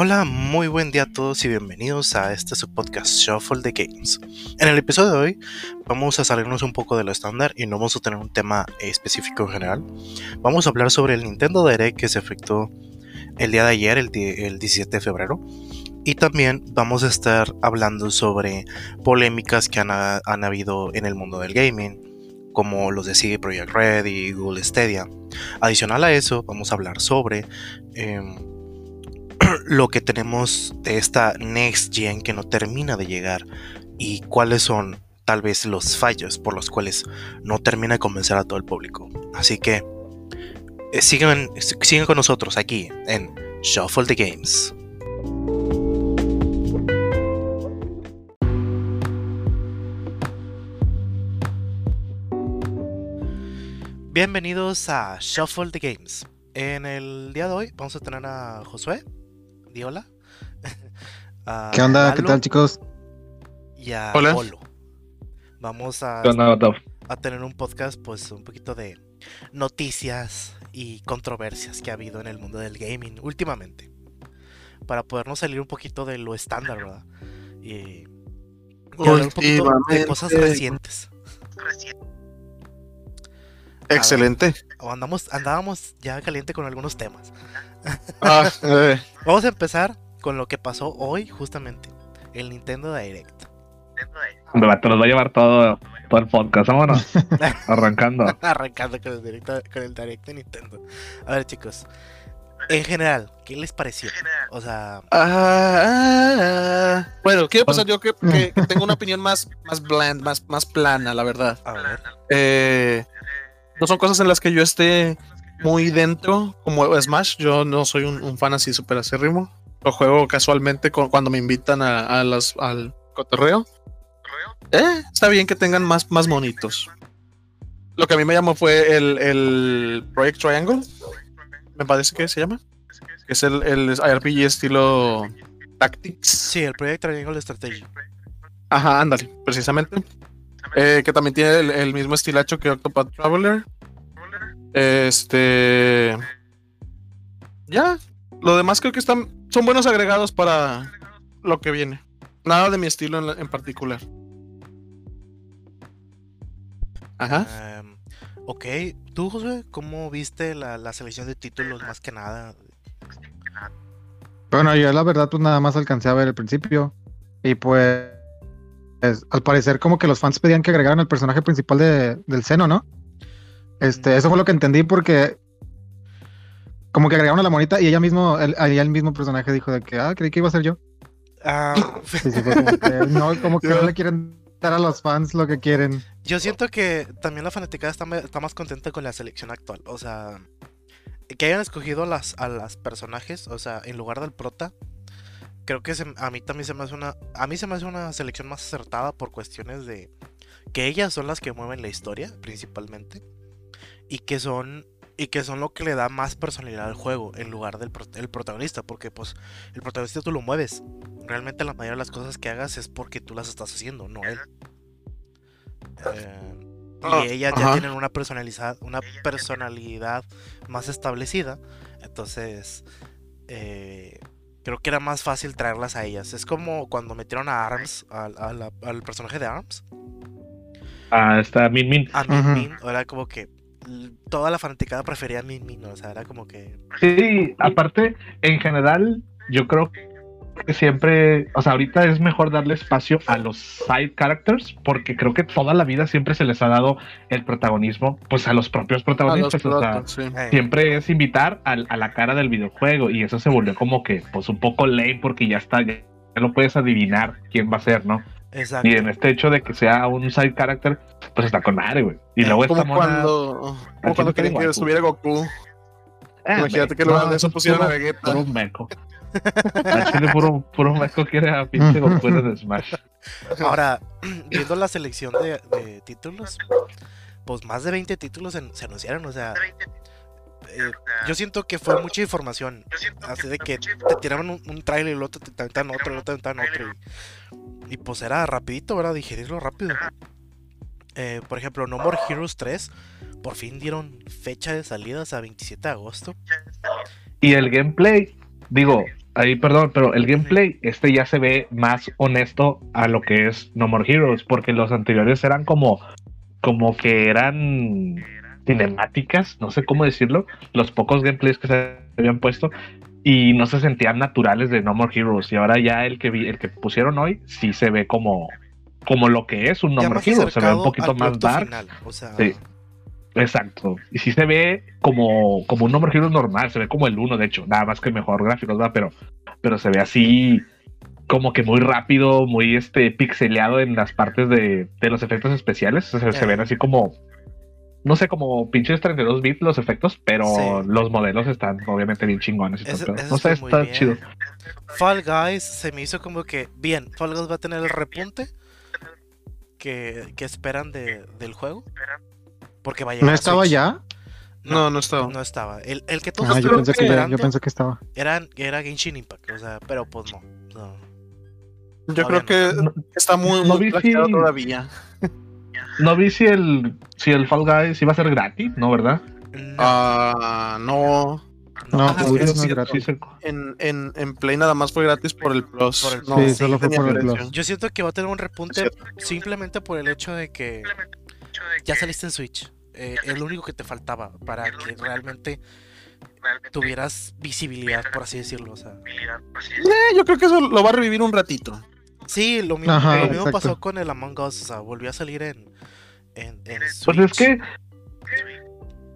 Hola, muy buen día a todos y bienvenidos a este su podcast Shuffle the Games. En el episodio de hoy vamos a salirnos un poco de lo estándar y no vamos a tener un tema específico en general. Vamos a hablar sobre el Nintendo Direct que se efectuó el día de ayer, el, 17 de febrero. Y también vamos a estar hablando sobre polémicas que han, habido en el mundo del gaming, como los de CD Projekt Red y Google Stadia. Adicional a eso, vamos a hablar sobre... Em, lo que tenemos de esta Next Gen que no termina de llegar y cuáles son tal vez los fallos por los cuales no termina de convencer a todo el público. Así que eh, sigan, sigan con nosotros aquí en Shuffle the Games. Bienvenidos a Shuffle the Games. En el día de hoy vamos a tener a Josué, Diola. ¿Qué onda? ¿Qué tal, chicos? Y a Hola. Vamos a, a tener un podcast, pues, un poquito de noticias y controversias que ha habido en el mundo del gaming últimamente. Para podernos salir un poquito de lo estándar, ¿verdad? Y, hablar un poquito de cosas recientes. Excelente. andamos, andábamos ya caliente con algunos temas. Ah, Vamos a empezar con lo que pasó hoy, justamente. El Nintendo Direct. Te los va a llevar todo, todo el podcast, vámonos. Arrancando. Arrancando con el, directo, con el Direct de Nintendo. A ver, chicos. En general, ¿qué les pareció? O sea. Ah, ah, bueno, quiero pasar yo que, tengo una opinión más, más bland, más, más plana, la verdad. A ver. Eh, no son cosas en las que yo esté muy dentro, como Smash. Yo no soy un, fan así súper acérrimo. Lo juego casualmente cuando me invitan a, las, al cotorreo. Eh, está bien que tengan más, más monitos. Lo que a mí me llamó fue el, el Project Triangle. Me parece que se llama. es el, el RPG estilo Tactics. Sí, el Project Triangle Strategy. Ajá, ándale, precisamente. Eh, que también tiene el, el, mismo estilacho que Octopath Traveler. Este. Ya. Lo demás creo que están. Son buenos agregados para lo que viene. Nada de mi estilo en, particular. Ajá. Em, ok. ¿Tú, José, cómo viste la, selección de títulos más que nada? Bueno, yo la verdad, pues nada más alcancé a ver el principio. Y pues. al parecer, como que los fans pedían que agregaran el personaje principal de, del seno, ¿no? Este, eso fue lo que entendí porque como que agregaron a la monita y ella mismo, el, el mismo personaje dijo de que, ah, creí que iba a ser yo. Ah. como que, no, como que no le quieren dar a los fans lo que quieren. Yo siento que también la fanaticada está, está más contenta con la selección actual. O sea, que hayan escogido las, a las personajes, o sea, en lugar del prota. Creo que a mí también se me hace una. A mí se me hace una selección más acertada por cuestiones de. Que ellas son las que mueven la historia, principalmente y que son y que son lo que le da más personalidad al juego en lugar del el protagonista, porque pues el protagonista tú lo mueves. Realmente la mayoría de las cosas que hagas es porque tú las estás haciendo, no él. Eh, y ah, ellas ya tienen una personalidad, una personalidad más establecida, entonces eh, creo que era más fácil traerlas a ellas. Es como cuando metieron a Arms, al, al, personaje de Arms. Ah, está Min Min. A Min Min, era como que toda la fanaticada prefería a Min o sea, era como que... Sí, aparte, en general, yo creo que siempre, o sea, ahorita es mejor darle espacio a los side characters, porque creo que toda la vida siempre se les ha dado el protagonismo, pues a los propios protagonistas, o sea, siempre es invitar a, la cara del videojuego, y eso se volvió como que, pues un poco lame, porque ya está, ya no puedes adivinar quién va a ser, ¿no? Y en este hecho de que sea un side character, pues está con madre, güey. Y luego como cuando, como cuando querían que estuviera Goku. Eh, Imagínate que luego de eso pusieron a Vegeta. Por un meco. Chile puro, puro meco quiere a pinche Goku en Smash. Ahora, viendo la selección de, de, títulos, pues más de 20 títulos se, anunciaron, o sea. Eh, yo siento que fue mucha información. Así de que te tiraban un, un trailer y luego te, te otro, y luego te otro. Y pues era rapidito, ¿verdad? Digerirlo rápido. Eh, por ejemplo, No More Heroes 3, por fin dieron fecha de salida a 27 de agosto. Y el gameplay, digo, ahí perdón, pero el gameplay, este ya se ve más honesto a lo que es No More Heroes, porque los anteriores eran como, como que eran cinemáticas, no sé cómo decirlo, los pocos gameplays que se habían puesto y no se sentían naturales de No More Heroes y ahora ya el que vi, el que pusieron hoy sí se ve como como lo que es un No More Heroes, se ve un poquito más dark. Sí. Exacto. Y sí se ve como, como un No More Heroes normal, se ve como el uno, de hecho, nada más que mejor gráficos, ¿verdad? Pero, pero se ve así como que muy rápido, muy este pixeleado en las partes de, de los efectos especiales. Se, se ven así como no sé, como pinches 32 bits los efectos, pero los modelos están obviamente bien chingones. Y no sé, está chido. Fall Guys se me hizo como que, bien, Fall Guys va a tener el repunte que, que esperan de, del juego. Porque vaya. ¿No estaba ya? No, no, estaba. No estaba. El, el que todos ah, yo, pensé que, yo pensé que estaba. Era, era Genshin Impact, o sea, pero pues no. Yo creo que está muy, muy todavía. No vi si el, si el Fall Guys iba a ser gratis, ¿no? ¿Verdad? Ah, no. No, no es gratis. En, en, en, Play nada más fue gratis por el Plus. sí, solo fue por el Plus. Yo siento que va a tener un repunte simplemente por el hecho de que ya saliste en Switch. Eh, es lo único que te faltaba para que realmente tuvieras visibilidad, por así decirlo. O sea. Eh, yo creo que eso lo va a revivir un ratito. Sí, lo mismo, lo mismo pasó con el Among Us, o sea, volvió a salir en, en, en Switch. Pues es que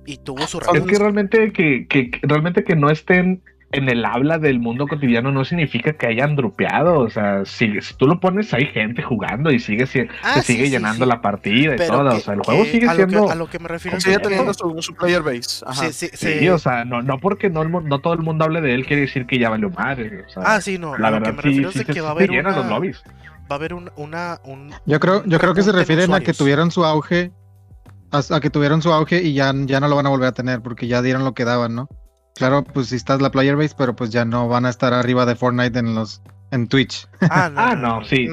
y tuvo su razón. Es que realmente que, que, realmente que no estén en el habla del mundo cotidiano no significa que hayan drupeado. O sea, si, si tú lo pones, hay gente jugando y sigue, ah, se sigue llenando la partida y todo. o sea, el juego sigue siendo. a lo que me refiero sigue teniendo su, player base. Sí, sí, sí, o sea, no, no porque no, no todo el mundo hable de él quiere decir que ya valió madre. O sea, ah, sí, no. La verdad, lo que me refiero es que va a haber. Una, los lobbies. Va a haber un, una. Un, yo creo, yo creo que se refieren a que tuvieron su auge. A, que tuvieron su auge y ya, ya no lo van a volver a tener porque ya dieron lo que daban, ¿no? Claro, pues si estás la player base, pero pues ya no van a estar arriba de Fortnite en los en Twitch. Ah, no, ah, no sí.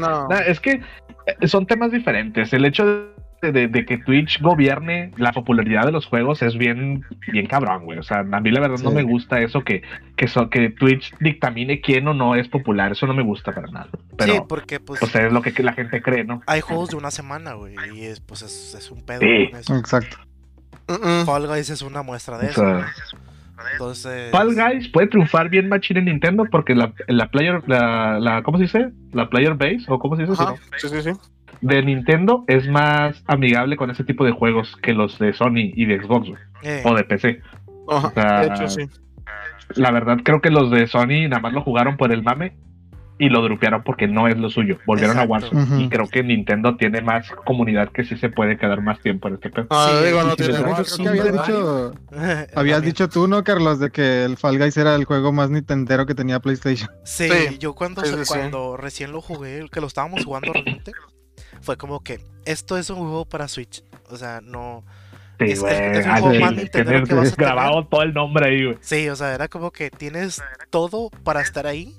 es que eh, son temas diferentes. El hecho de, que Twitch gobierne la popularidad de los juegos es bien, bien cabrón, güey. O sea, a mí la verdad no me gusta eso que, que, que Twitch dictamine quién o no es popular. Eso no me gusta para nada. Pero, sí, porque pues, pues, es lo que la gente cree, ¿no? Hay juegos de una semana, güey. Y es, pues es, un pedo. Exacto. Fall Guys es una muestra de eso. Entonces... Fall Guys puede triunfar bien machín en Nintendo porque la, la player, la, la, ¿cómo se dice? La player base, o cómo se dice? Sí, sí, sí. De Nintendo es más amigable con ese tipo de juegos que los de Sony y de Xbox, eh. o de PC. de hecho, sí. La verdad, creo que los de Sony nada más lo jugaron por el mame y lo drupearon porque no es lo suyo. Volvieron a Warzone. Y creo que Nintendo tiene más comunidad que sí se puede quedar más tiempo en este pedo. Ah, digo, no tiene habías dicho, habías dicho tú, ¿no, Carlos? De que el Fall Guys era el juego más nintendero que tenía PlayStation. Sí, yo cuando, cuando recién lo jugué, que lo estábamos jugando realmente, fue como que esto es un juego para Switch. O sea, no. Sí, es, es, un juego más Nintendo que vas a grabado todo el nombre ahí, güey. Sí, o sea, era como que tienes todo para estar ahí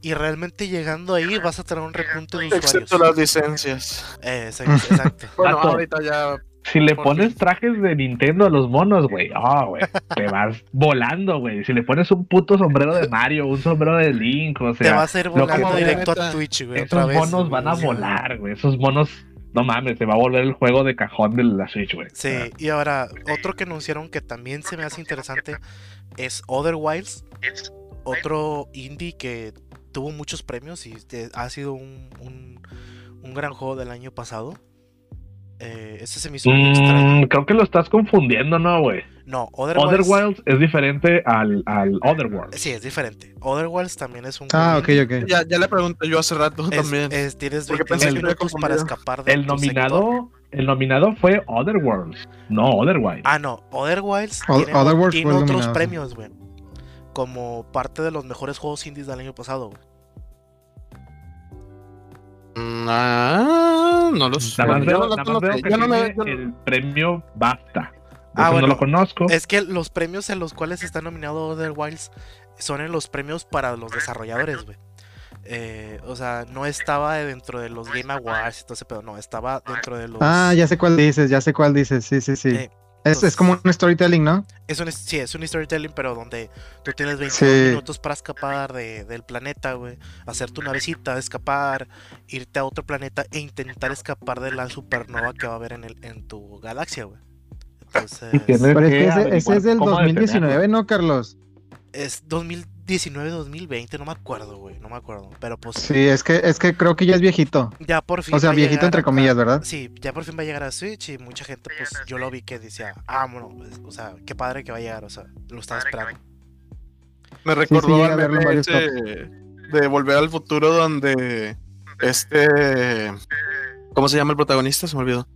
y realmente llegando ahí vas a tener un repunte de usuarios. Excepto las licencias. Eh, exacto. bueno, ahorita ya. Si le pones trajes de Nintendo a los monos, güey, oh, güey, te vas volando, güey. Si le pones un puto sombrero de Mario, un sombrero de Link, o sea. Te va a hacer volando directo a Twitch, güey. Esos monos van a volar, güey. Esos monos no mames, se va a volver el juego de cajón de la Switch, güey. Sí, y ahora, otro que anunciaron que también se me hace interesante es Other Wilds. Otro indie que tuvo muchos premios y ha sido un, un, gran juego del año pasado. Eh, ese se me hizo. Mm, creo que lo estás confundiendo, ¿no, güey? No, Other, Wilds... es diferente al, al Otherworld. Sí, es diferente. Other Wilds también es un. Ah, ok, ok. Ya, ya le pregunté yo hace rato también. Es, tienes 20 minutos para escapar de El nominado. El nominado fue Otherworlds, no Otherwilds. Ah, no, Otherwilds tiene, otros premios, güey como parte de los mejores juegos indies del año pasado. Mm, ah, no lo sé. El premio BAFTA. Ah, bueno, no lo conozco. Es que los premios en los cuales está nominado Other Wilds son en los premios para los desarrolladores, güey. Eh, o sea, no estaba dentro de los Game Awards y todo ese pedo, no, estaba dentro de los. Ah, ya sé cuál dices, ya sé cuál dices, sí, sí, sí. Eh, es, es, como un storytelling, ¿no? Es un, sí, es un storytelling, pero donde tú tienes 20 minutos para escapar de, del planeta, güey. Hacer tu navecita, escapar, irte a otro planeta e intentar escapar de la supernova que va a haber en, el, en tu galaxia, güey. Entonces... Pero es que ese, ese es del 2019, ¿no, Carlos? Es 2019, 2020, no me acuerdo, güey, no me acuerdo, pero pues... Sí, es que, es que creo que ya es viejito. Ya por fin. O sea, viejito entre comillas, ¿verdad? Sí, ya por fin va a llegar a Switch y mucha gente, pues yo lo vi que decía, ah, bueno, pues, o sea, qué padre que va a llegar, o sea, lo estaba esperando. Me recordó de Volver al Futuro donde este... ¿Cómo se llama el protagonista? Se me olvidó.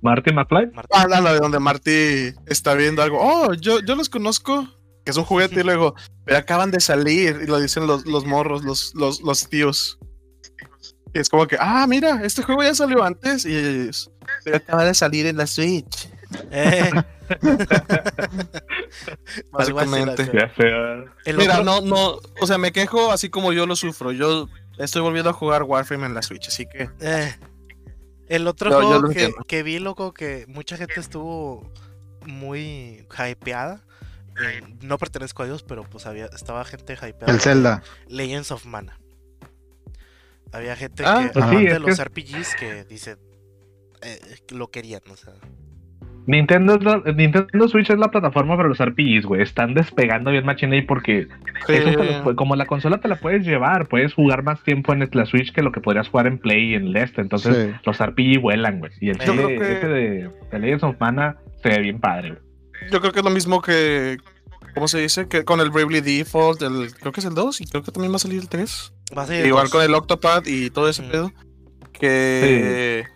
Marty McFly. Ah, no, no, donde Marty está viendo algo. Oh, yo, yo los conozco que es un juguete y luego, pero acaban de salir y lo dicen los, los morros, los, los, los tíos. Y es como que, ah, mira, este juego ya salió antes y ellos, pero acaba de salir en la Switch. Eh. Básicamente. Mira, no, no, o sea, me quejo así como yo lo sufro. Yo estoy volviendo a jugar Warframe en la Switch, así que. Eh. El otro juego que, que, vi, loco, que mucha gente estuvo muy hypeada eh, no pertenezco a ellos, pero pues había, estaba gente hypeada. El Zelda. Legends of Mana. Había gente ah, que, pues de los RPGs que dice eh, lo querían, o sea. Nintendo, Nintendo Switch es la plataforma para los RPGs, güey. Están despegando bien Machine ahí porque como la consola te la puedes llevar, puedes jugar más tiempo en la Switch que lo que podrías jugar en Play y en el este. Entonces los RPG vuelan, güey. Y el chile de, de Legends of Mana se ve bien padre, güey. Yo creo que es lo mismo que. ¿Cómo se dice? Que con el Bravely Default, el, creo que es el 2 y creo que también va a salir el 3. Igual con el Octopad y todo ese pedo. Que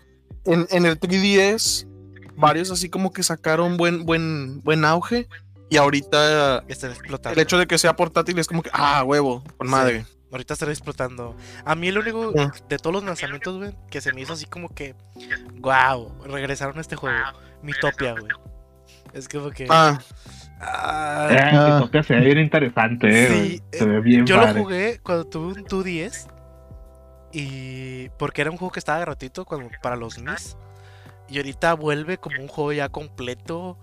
en, en, el 3DS, varios así como que sacaron buen, buen, buen auge. Y ahorita el hecho de que sea portátil es como que, ah, huevo, con madre. Ahorita estará explotando. A mí el único de todos los lanzamientos, güey, que se me hizo así como que, wow, regresaron a este juego. Mitopia, güey. Es como que. Ah. Ah, ah. se ve bien interesante, eh, se ve bien Yo lo jugué cuando tuve un 2DS. Y. Porque era un juego que estaba gratuito cuando, para los Mis. Y ahorita vuelve como un juego ya completo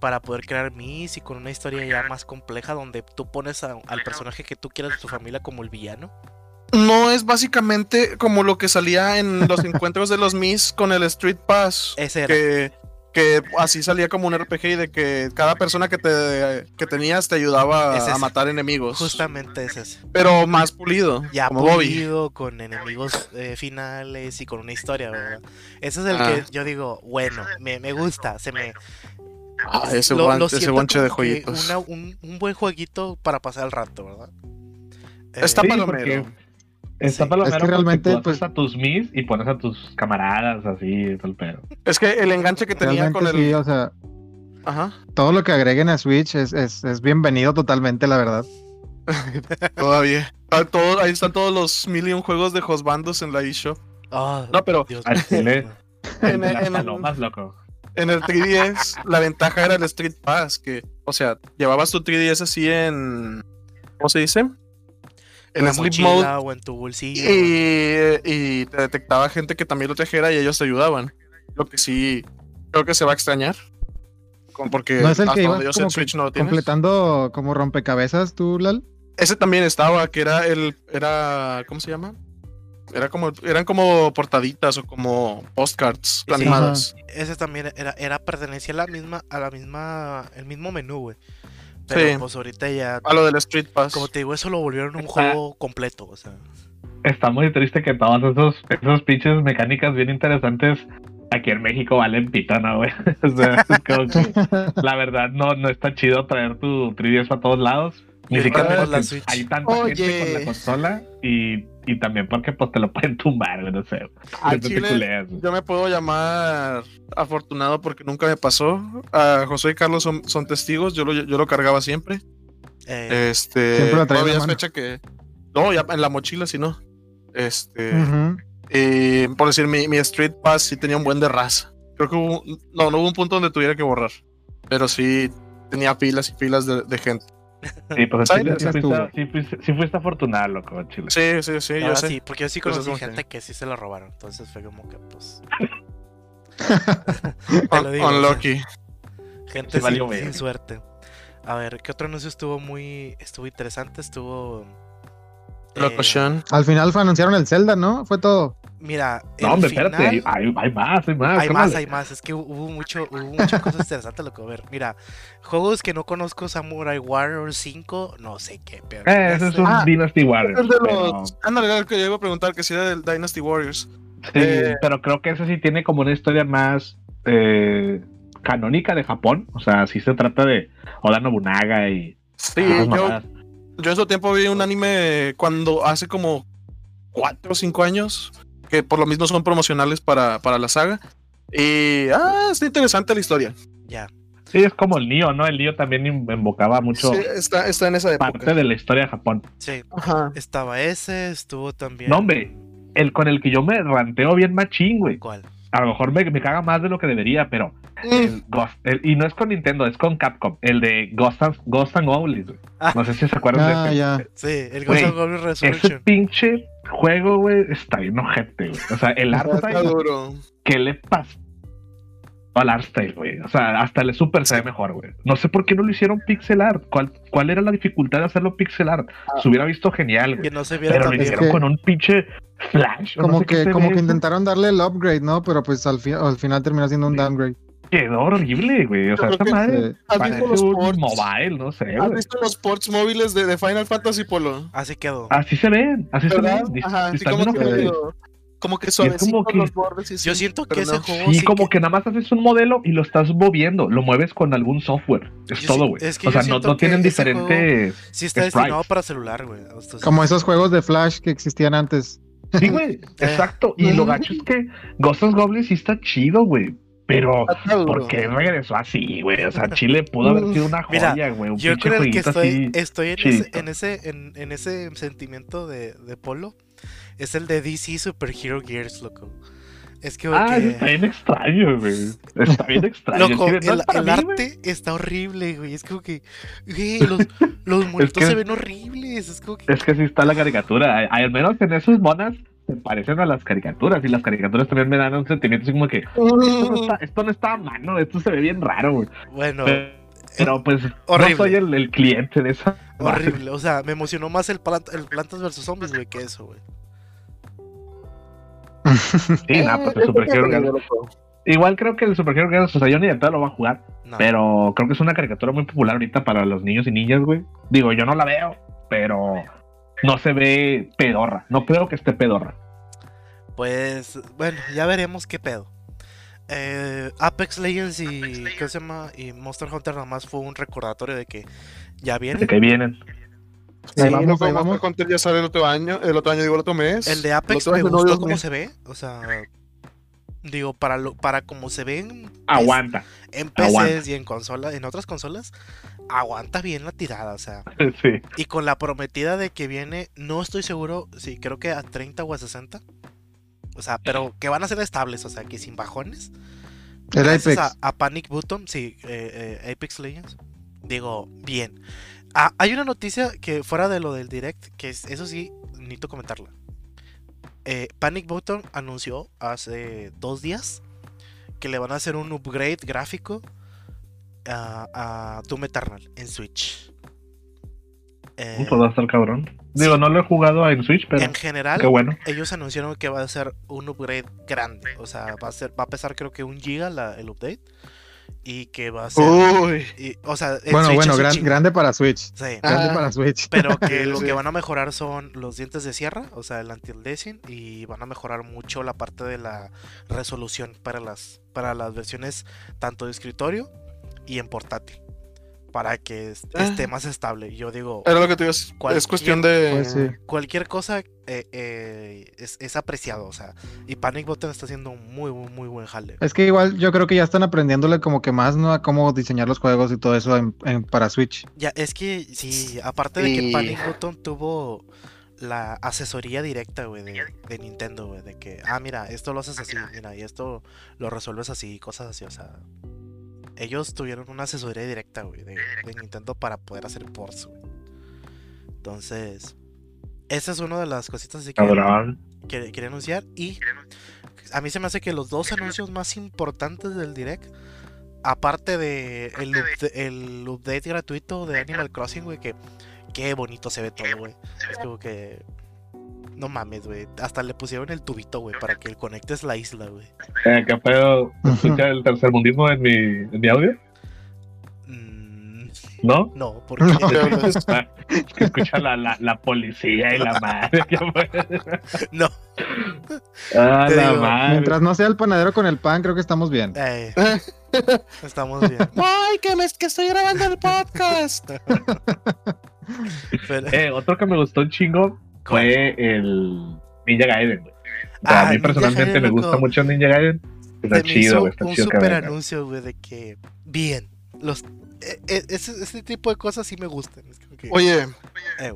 para poder crear Mis y con una historia ya más compleja donde tú pones al personaje que tú quieras de tu familia como el villano. No es básicamente como lo que salía en los encuentros de los Mis con el Street Pass. Ese era. Que que así salía como un RPG y de que cada persona que te que tenías te ayudaba a matar enemigos. Justamente ese es. Pero más pulido. Ya como pulido, con enemigos eh, finales y con una historia, ¿verdad? Ese es el que ah. yo digo, bueno, me, gusta, se me... Ah, ese, bonche de jueguitos. un, buen jueguito para pasar el rato, ¿verdad? Está eh, Está palomero es que realmente pues a tus mis y pones a tus camaradas así todo el pedo. Es que el enganche que tenía con el sí, o sea, Ajá. Todo lo que agreguen a Switch es, es, es bienvenido totalmente, la verdad. Todavía. Ah, ahí están todos los million juegos de Josbandos en la eShop. Oh, no, pero en, el, en, el, loco. en el 3DS la ventaja era el Street Pass, que, o sea, llevabas tu 3DS así en ¿cómo se dice? En el sleep mode o en tu bolsillo. Y, te detectaba gente que también lo trajera y ellos te ayudaban. Lo que sí creo que se va a extrañar. Porque ¿No es el que como no completando como rompecabezas tú, Lal? Ese también estaba, que era el. era. ¿Cómo se llama? Era como, eran como portaditas o como postcards animadas. ese también era, era pertenecía a la misma, a la misma, el mismo menú, güey. Pero pues ahorita ya. A lo del Street Pass. Como te digo, eso lo volvieron un juego completo, o sea. Está muy triste que todos esos, esos pinches mecánicas bien interesantes aquí en México valen pitana, güey. o sea, como que, la verdad no, no está chido traer tu 3DS a todos lados. Ni siquiera hay tanta gente con la consola y, y, también porque pues te lo pueden tumbar, no sé. Chile, yo me puedo llamar afortunado porque nunca me pasó. A José y Carlos son, son testigos, yo lo, yo lo cargaba siempre. Eh, este, siempre todavía fecha que no, ya en la mochila si no. Este, eh, por decir mi, mi, Street Pass sí tenía un buen de raza. Creo que hubo, no, no hubo un punto donde tuviera que borrar, pero sí tenía filas y filas de, de gente. Sí, pues Chile, sí, fuiste, sí, fuiste, afortunado, loco, Chile. Sí, sí, sí, yo sé. Sí, porque yo sí pues conocí gente que sí se lo robaron. Entonces fue como que, pues. Unlucky. Gente sin, suerte. A ver, ¿qué otro anuncio estuvo muy. estuvo interesante? Estuvo. Eh, al final anunciaron el Zelda, ¿no? Fue todo. Mira, no, hombre, espérate, hay, hay, más, hay más. Hay más, hay más. Es que hubo mucho, hubo muchas cosas interesantes lo que ver. Mira, juegos que no conozco, Samurai Warriors 5, no sé qué, pero. Eh, ese es un ah, Dynasty Warriors. Es de los. Ándale, que yo iba a preguntar que si era del Dynasty Warriors. Sí, eh, pero creo que ese sí tiene como una historia más eh, canónica de Japón. O sea, sí se trata de Oda Nobunaga y. Sí, yo, yo en su tiempo vi un anime cuando hace como 4 o 5 años, que por lo mismo son promocionales para, para la saga. Y ah, está interesante la historia. Ya. Sí, es como el Nio, ¿no? El Nio también invocaba mucho. Sí, está, está en esa época. Parte de la historia de Japón. Sí. Ajá. Estaba ese, estuvo también. No, hombre, el con el que yo me ranteo bien machín, güey. ¿Cuál? A lo mejor me, me caga más de lo que debería, pero. Mm. El y no es con Nintendo, es con Capcom. El de Ghost and, Ghost and Goblins, güey. Ah. No sé si se acuerdan de ah, ya. Sí, el Ghost and Goblins Resurrection. Ese pinche juego, güey, está bien ojete, güey. O sea, el arte. está duro. ¿Qué le pasa? al art style, güey. O sea, hasta el Super se ve mejor, güey. No sé por qué no lo hicieron pixel art. ¿Cuál, cuál era la dificultad de hacerlo pixel art? Ah. Se hubiera visto genial, güey. Que no se viera Pero lo hicieron con un pinche flash. Como que, como que intentaron darle el upgrade, ¿no? Pero pues al, al final terminó siendo un downgrade. Quedó horrible, güey. O sea, esta madre parece un mobile, no sé. ¿Has visto los ports móviles de, de, Final Fantasy Polo? Así quedó. Así se ven, así se ven. Ajá, así como que, como que suavecito como los bordes. yo siento que ese juego. Sí, como que... nada más haces un modelo y lo estás moviendo, lo mueves con algún software. Es todo, güey. Es que o sea, no, no tienen diferentes. Sí, está destinado para celular, güey. Como esos juegos de Flash que existían antes. Sí, güey, eh. exacto. Y lo gacho es que Ghost of Goblins sí está chido, güey. Pero, ¿por qué regresó así, güey? O sea, Chile pudo haber sido una joya, güey. Yo creo que estoy, estoy en, ese, en, ese, en, en, ese sentimiento de, de Polo. Es el de DC Super Hero Gears, loco. Es que. Ah, está bien extraño, güey. Está bien extraño. Loco, el, arte está horrible, güey. Es como que. Güey, los, los monitos se ven horribles. Es como que. Es que sí está la caricatura. Al menos en esos monas se parecen a las caricaturas y las caricaturas también me dan un sentimiento así como que esto no está, a mano, esto se ve bien raro, güey. Bueno. Pero, pues no soy el, cliente de esa. Horrible, o sea, me emocionó más el, el Plantas vs Zombies, güey, que eso, güey. sí, nada, pues el Super Hero Igual creo que el Super Hero o sea, yo ni de todo lo va a jugar. Pero creo que es una caricatura muy popular ahorita para los niños y niñas, güey. Digo, yo no la veo, pero no se ve pedorra. No creo que esté pedorra. Pues, bueno, ya veremos qué pedo. Eh, Apex Legends y ¿qué se llama? y Monster Hunter nada más fue un recordatorio de que ya vienen. De que vienen. Sí, vamos, Monster Hunter ya sale el otro año, el otro año digo el otro mes. El de Apex me gustó cómo se ve, o sea, digo para lo, para cómo se ven aguanta. En PCs y en consolas, en otras consolas, aguanta bien la tirada, o sea. Sí. Y con la prometida de que viene, no estoy seguro, sí, creo que a 30 o a 60. O sea, pero que van a ser estables, o sea, que sin bajones. El Apex. A, Panic Button, sí, eh, eh, Apex Legends. Digo, bien. Ah, hay una noticia que fuera de lo del direct, que es, eso sí, necesito comentarla. Eh, Panic Button anunció hace dos días que le van a hacer un upgrade gráfico a, a Doom Eternal en Switch. Eh, va a estar cabrón. Digo, no lo he jugado en Switch, pero. En general, bueno. ellos anunciaron que va a ser un upgrade grande. O sea, va a ser, va a pesar creo que un giga el update. Y que va a ser. o sea, bueno, bueno, grande para Switch. Sí. Grande para Switch. Pero que lo que van a mejorar son los dientes de sierra, o sea, el anti-aliasing. Y van a mejorar mucho la parte de la resolución para las, para las versiones tanto de escritorio y en portátil para que ah. esté más estable. Yo digo. Era lo que te digo, es cuestión de. Pues cualquier cosa eh, eh, es, apreciado, o sea. Y Panic Button está haciendo un muy, muy, buen jale. Es que igual yo creo que ya están aprendiéndole como que más, ¿no? A cómo diseñar los juegos y todo eso en, para Switch. Ya, es que sí, aparte de que Panic Button tuvo la asesoría directa, güey, de, de, Nintendo, güey, de que, ah, mira, esto lo haces así, mira, y esto lo resuelves así, cosas así, o sea, ellos tuvieron una asesoría directa, güey, de, Nintendo para poder hacer ports, güey. Entonces, esa es una de las cositas que, que quería anunciar. Y a mí se me hace que los dos anuncios más importantes del Direct aparte de el, el update gratuito de Animal Crossing, güey, que qué bonito se ve todo, güey. Es como que no mames, güey. Hasta le pusieron el tubito, güey, para que conectes la isla, güey. Eh, ¿Qué pedo? ¿Escucha el tercermundismo en mi, en mi audio? Mm, ¿No? no, porque Escucha la, la, la policía y la madre. no. Ah, Te la digo, madre. Mientras no sea el panadero con el pan, creo que estamos bien. Eh, estamos bien. ¡Ay, que, me, que estoy grabando el podcast! Pero- Eh, otro que me gustó un chingo fue el Ninja Gaiden, güey. O sea, Ah, a mí Ninja personalmente Gaiden, me loco. gusta mucho Ninja Gaiden. Está chido, güey. Está un chido super anuncio, güey, de que bien. Los, eh, eh, ese, ese tipo de cosas sí me gustan. Es Oye, eh,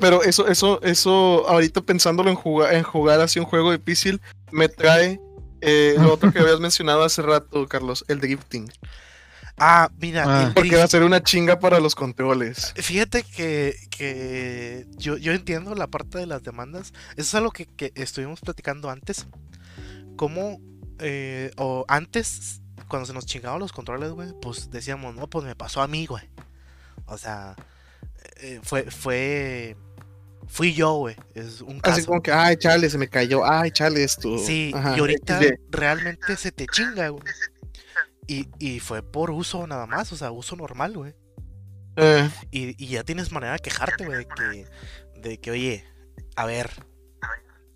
pero eso, eso, eso, ahorita pensándolo en jugar, en jugar así un juego difícil, me trae eh, lo otro que habías mencionado hace rato, Carlos, el drifting. Ah, mira, Ah. Porque va a ser una chinga para los controles. Fíjate que, que yo, yo entiendo la parte de las demandas. Eso es algo que, que estuvimos platicando antes. Cómo, eh, o antes, cuando se nos chingaban los controles, güey, pues decíamos, no, pues me pasó a mí, güey. O sea, eh, fue, fue, fui yo, güey. Es un caso. Así como que, ay, chale, se me cayó, ay, chale, esto. Sí, Ajá, y ahorita realmente se te chinga, güey. Y, y fue por uso nada más, o sea, uso normal, güey. Eh, Y, y ya tienes manera de quejarte, güey, de que, de que, oye, a ver,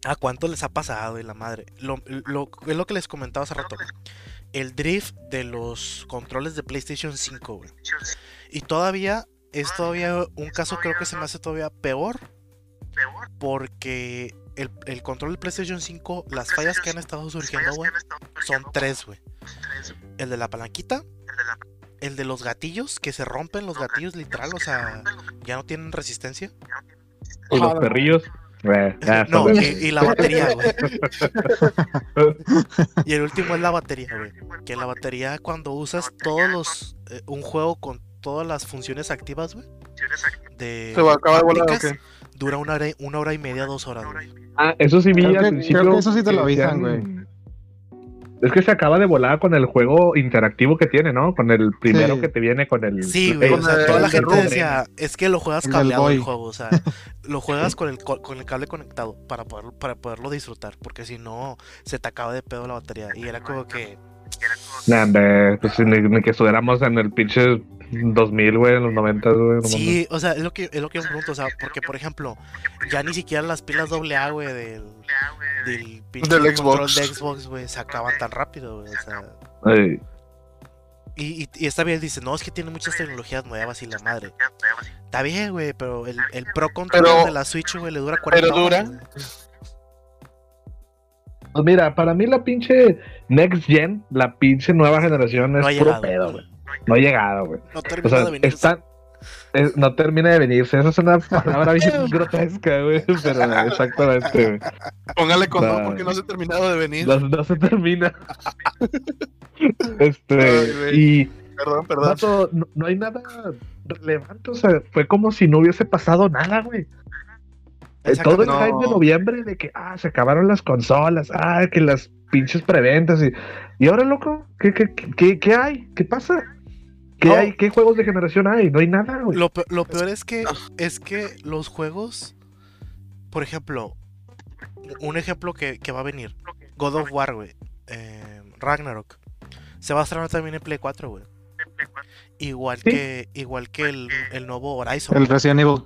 ¿a cuánto les ha pasado y la madre? Lo, lo- es lo que les comentaba hace rato. El drift de los controles de PlayStation 5, güey. Y todavía es todavía un caso, creo que se me hace todavía peor. Porque el, el control del PlayStation 5, las fallas que han estado surgiendo, güey, son tres, güey. El de la palanquita, el de los gatillos, que se rompen los gatillos literal, o sea, ya no tienen resistencia. Y los perrillos. eh, ya, No, y, la batería, güey. Y el último es la batería, güey. Que la batería cuando usas todos los... eh, un juego con todas las funciones activas, güey. De se va a acabar de volar, ¿o aplicas, qué? Dura una hora, y- una hora y media, dos horas, güey. Ah, eso sí vi Creo al que- principio. creo que eso sí te lo avisan, decían- Es que se acaba de volar con el juego interactivo que tiene, ¿no? Con el primero Sí. que te viene con el. Sí, güey. O sea, el toda la gente de decía, es que lo juegas cableado el juego, o sea, lo juegas con el, co- con el cable conectado para, poder, para poderlo disfrutar, porque si no, se te acaba de pedo la batería. Y era como que, Nah, hombre, pues ni, ni que estuviéramos en el pinche 2000, güey, en los 90, güey. sí, o sea, es lo que, es lo que yo me pregunto, o sea, porque por ejemplo, ya ni siquiera las pilas AA, güey, del, del, pinche Del control Xbox. de Xbox, güey, se acaban tan rápido, güey, o sea. Ay, Y, y, y esta vez dice, no, es que tiene muchas tecnologías nuevas y la madre. Está bien, güey, pero el, el Pro Controller Pero- de la Switch, güey, le dura 40 pero horas, dura. güey. Pues mira, para mí la pinche Next Gen, la pinche nueva generación es No ha puro llegado. pedo, güey. No ha llegado, güey. No O termina sea, de venir. está, es- no termina de venirse. Esa es una palabra bien grotesca, güey. Pero exactamente, güey. Póngale con Nah. porque no se ha terminado de venir. No, no se termina. este, y Perdón, perdón. vato, no, no hay nada relevante. O sea, fue como si no hubiese pasado nada, güey. Eh, Todo el No. hype de noviembre de que ah, se acabaron las consolas, ah, que las pinches preventas y, y ahora loco, ¿qué, qué, qué, qué hay? ¿Qué pasa? ¿Qué No. hay? ¿Qué juegos de generación hay? No hay nada, güey. Lo, pe- lo peor es que es que los juegos, por ejemplo, un ejemplo que, que va a venir, God of War, güey, eh, Ragnarok, se va a estrenar también en Play 4, güey. Igual Sí. que igual que el, el nuevo Horizon El Resident Evil.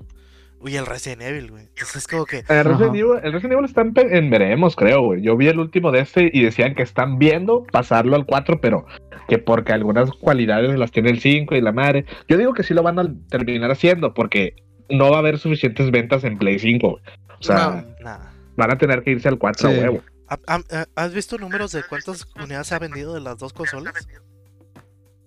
Y el Resident Evil, güey. Entonces es como que El Resident. Evil, el Resident Evil está en, en veremos, creo, güey. Yo vi el último de este y decían que están viendo pasarlo al 4, pero que porque algunas cualidades las tiene el 5 y la madre. Yo digo que sí lo van a terminar haciendo porque no va a haber suficientes ventas en Play 5. güey. O sea, van a tener que irse al 4 Sí. huevo. ¿Ha- ha- ¿Has visto números de cuántas unidades se ha vendido de las dos consolas?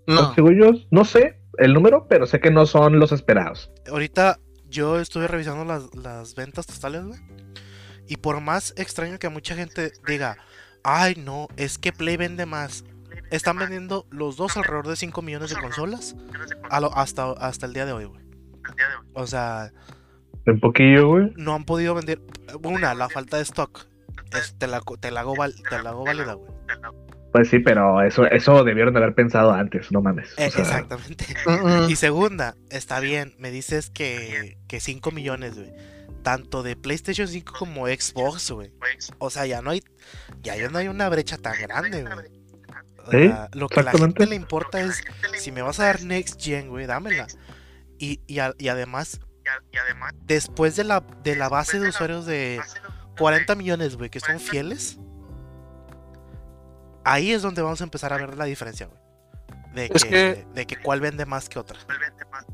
No. Según yo, no sé el número, pero sé que no son los esperados. Ahorita yo estuve revisando las, las ventas totales, güey. Y por más extraño que mucha gente diga, ay no, es que Play vende más. Están vendiendo los dos alrededor de 5 millones de consolas a lo- hasta, hasta el día de hoy, güey. O sea, Un poquillo, güey. no han podido vender. Una, la falta de stock. Es- te, la, te la hago te la hago válida, güey. Pues sí, pero eso, eso debieron de haber pensado antes, no mames. Eh, exactamente. y segunda, está bien, me dices que, que 5 millones, güey. Tanto de PlayStation 5 como Xbox, güey. O sea, ya no hay, ya, no hay una brecha tan grande, güey. lo que a la gente le importa es si me vas a dar Next Gen, güey, dámela. Y, y, y además, después de la, de la base de usuarios de 40 millones, güey, que son fieles, ahí es donde vamos a empezar a ver la diferencia, güey. De, que, de que cuál vende más que otra.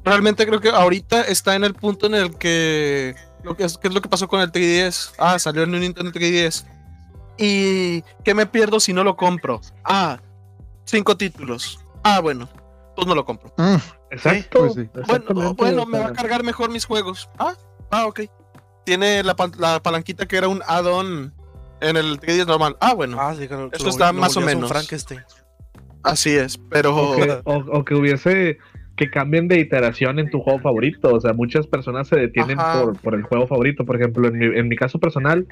Realmente creo que ahorita está en el punto en el que. Lo que es, ¿Qué es lo que pasó con el 3DS? Ah, salió en un Nintendo 3DS. ¿Y qué me pierdo si no lo compro? Ah, cinco títulos. Ah, bueno, pues no lo compro. Mm, exacto. Pues bueno, bueno, me va a cargar mejor mis juegos. Ah, ah, ok. Tiene la, la palanquita que era un add-on en el 3 normal. Ah, bueno. Ah, Esto está más o menos. Así es, pero. O que, hubiese que cambien de iteración en tu juego favorito. O sea, muchas personas se detienen por, por, el juego favorito. Por ejemplo, en mi, en mi caso personal,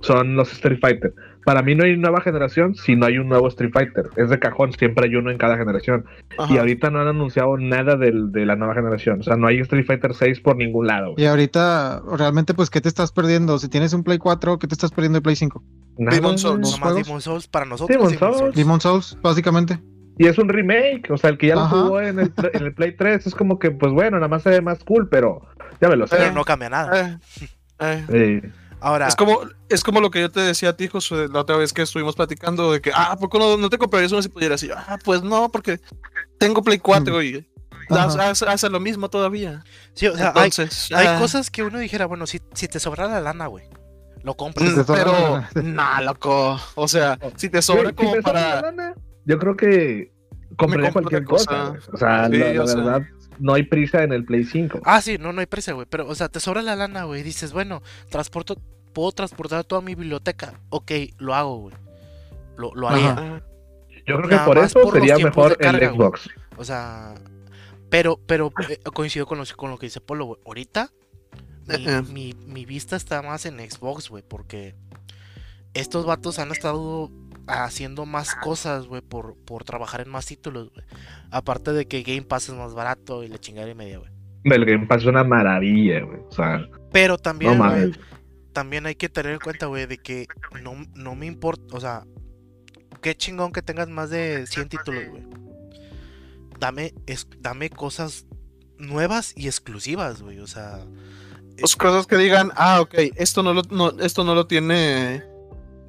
son los Street Fighter. Para mí no hay nueva generación si no hay un nuevo Street Fighter. Es de cajón, siempre hay uno en cada generación. Y ahorita no han anunciado nada de la nueva generación. O sea, no hay Street Fighter 6 por ningún lado. Y ahorita, realmente, pues, ¿qué te estás perdiendo? Si tienes un Play 4, ¿qué te estás perdiendo de Play 5? Demon Souls. Demon Souls para nosotros. Demon Souls. básicamente. Y es un remake, o sea, el que ya lo jugó en el, en el, Play 3 es como que, pues bueno, nada más se ve más cool, pero ya me lo sé. Pero no cambia nada. Eh, eh. Ahora. Es como, es como lo que yo te decía a ti, José, la otra vez que estuvimos platicando de que, ah, ¿por qué no, no te comprarías uno si pudieras? Y ah, pues no, porque tengo Play 4 y hace lo mismo todavía. Sí, o sea, hay, ah. cosas que uno dijera, bueno, si, si te sobra la lana, güey, lo compras. Mm, pero, nah, loco. O sea, si te sobra como para. lana, yo creo que compraría cualquier cosa. O sea, la, verdad no hay prisa en el Play 5. Ah, sí, no, no hay prisa, güey. Pero, o sea, te sobra la lana, güey. Dices, bueno, transporto, puedo transportar toda mi biblioteca. Ok, lo hago, güey. Lo, lo haría. Yo creo que por eso sería mejor el Xbox. O sea, pero, pero eh, coincido con lo, con lo que dice Polo, güey. Ahorita mi, mi, vista está más en Xbox, güey, porque estos vatos han estado haciendo más cosas, güey, por, por trabajar en más títulos, güey. Aparte de que Game Pass es más barato y la chingada y media, güey. El Game Pass es una maravilla, güey. O sea, pero también, también hay que tener en cuenta, güey, de que no, no me importa, o sea, qué chingón que tengas más de 100 títulos, güey. Dame, es, dame cosas nuevas y exclusivas, güey. O sea, Dos cosas que digan, ah, ok, esto no lo, no, esto no lo tiene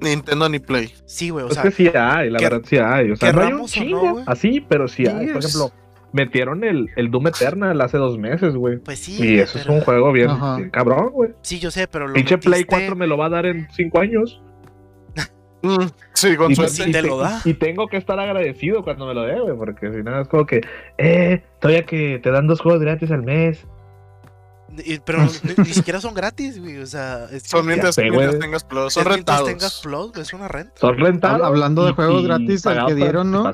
Nintendo ni Play. Sí, güey, o es sea. que sí hay, la verdad sí hay. O sea, no hay un chingo, así, pero sí hay. Por ejemplo, metieron el, el Doom Eternal hace dos meses, güey. Pues sí. Y eso es un juego bien, cabrón, güey. Sí, yo sé, pero lo Pinche Play 4 me lo va a dar en cinco años. Mm, sí, con suerte. Y, te lo da. y tengo que estar agradecido cuando me lo dé, güey, porque si no es como que, eh, todavía que te dan dos juegos gratis al mes. Pero ni, siquiera son gratis, güey. O sea, son mientras, tengas plus. Son rentados. tengas plus, es una renta. Son rentados. Hablando de juegos gratis, el que dieron, ¿no?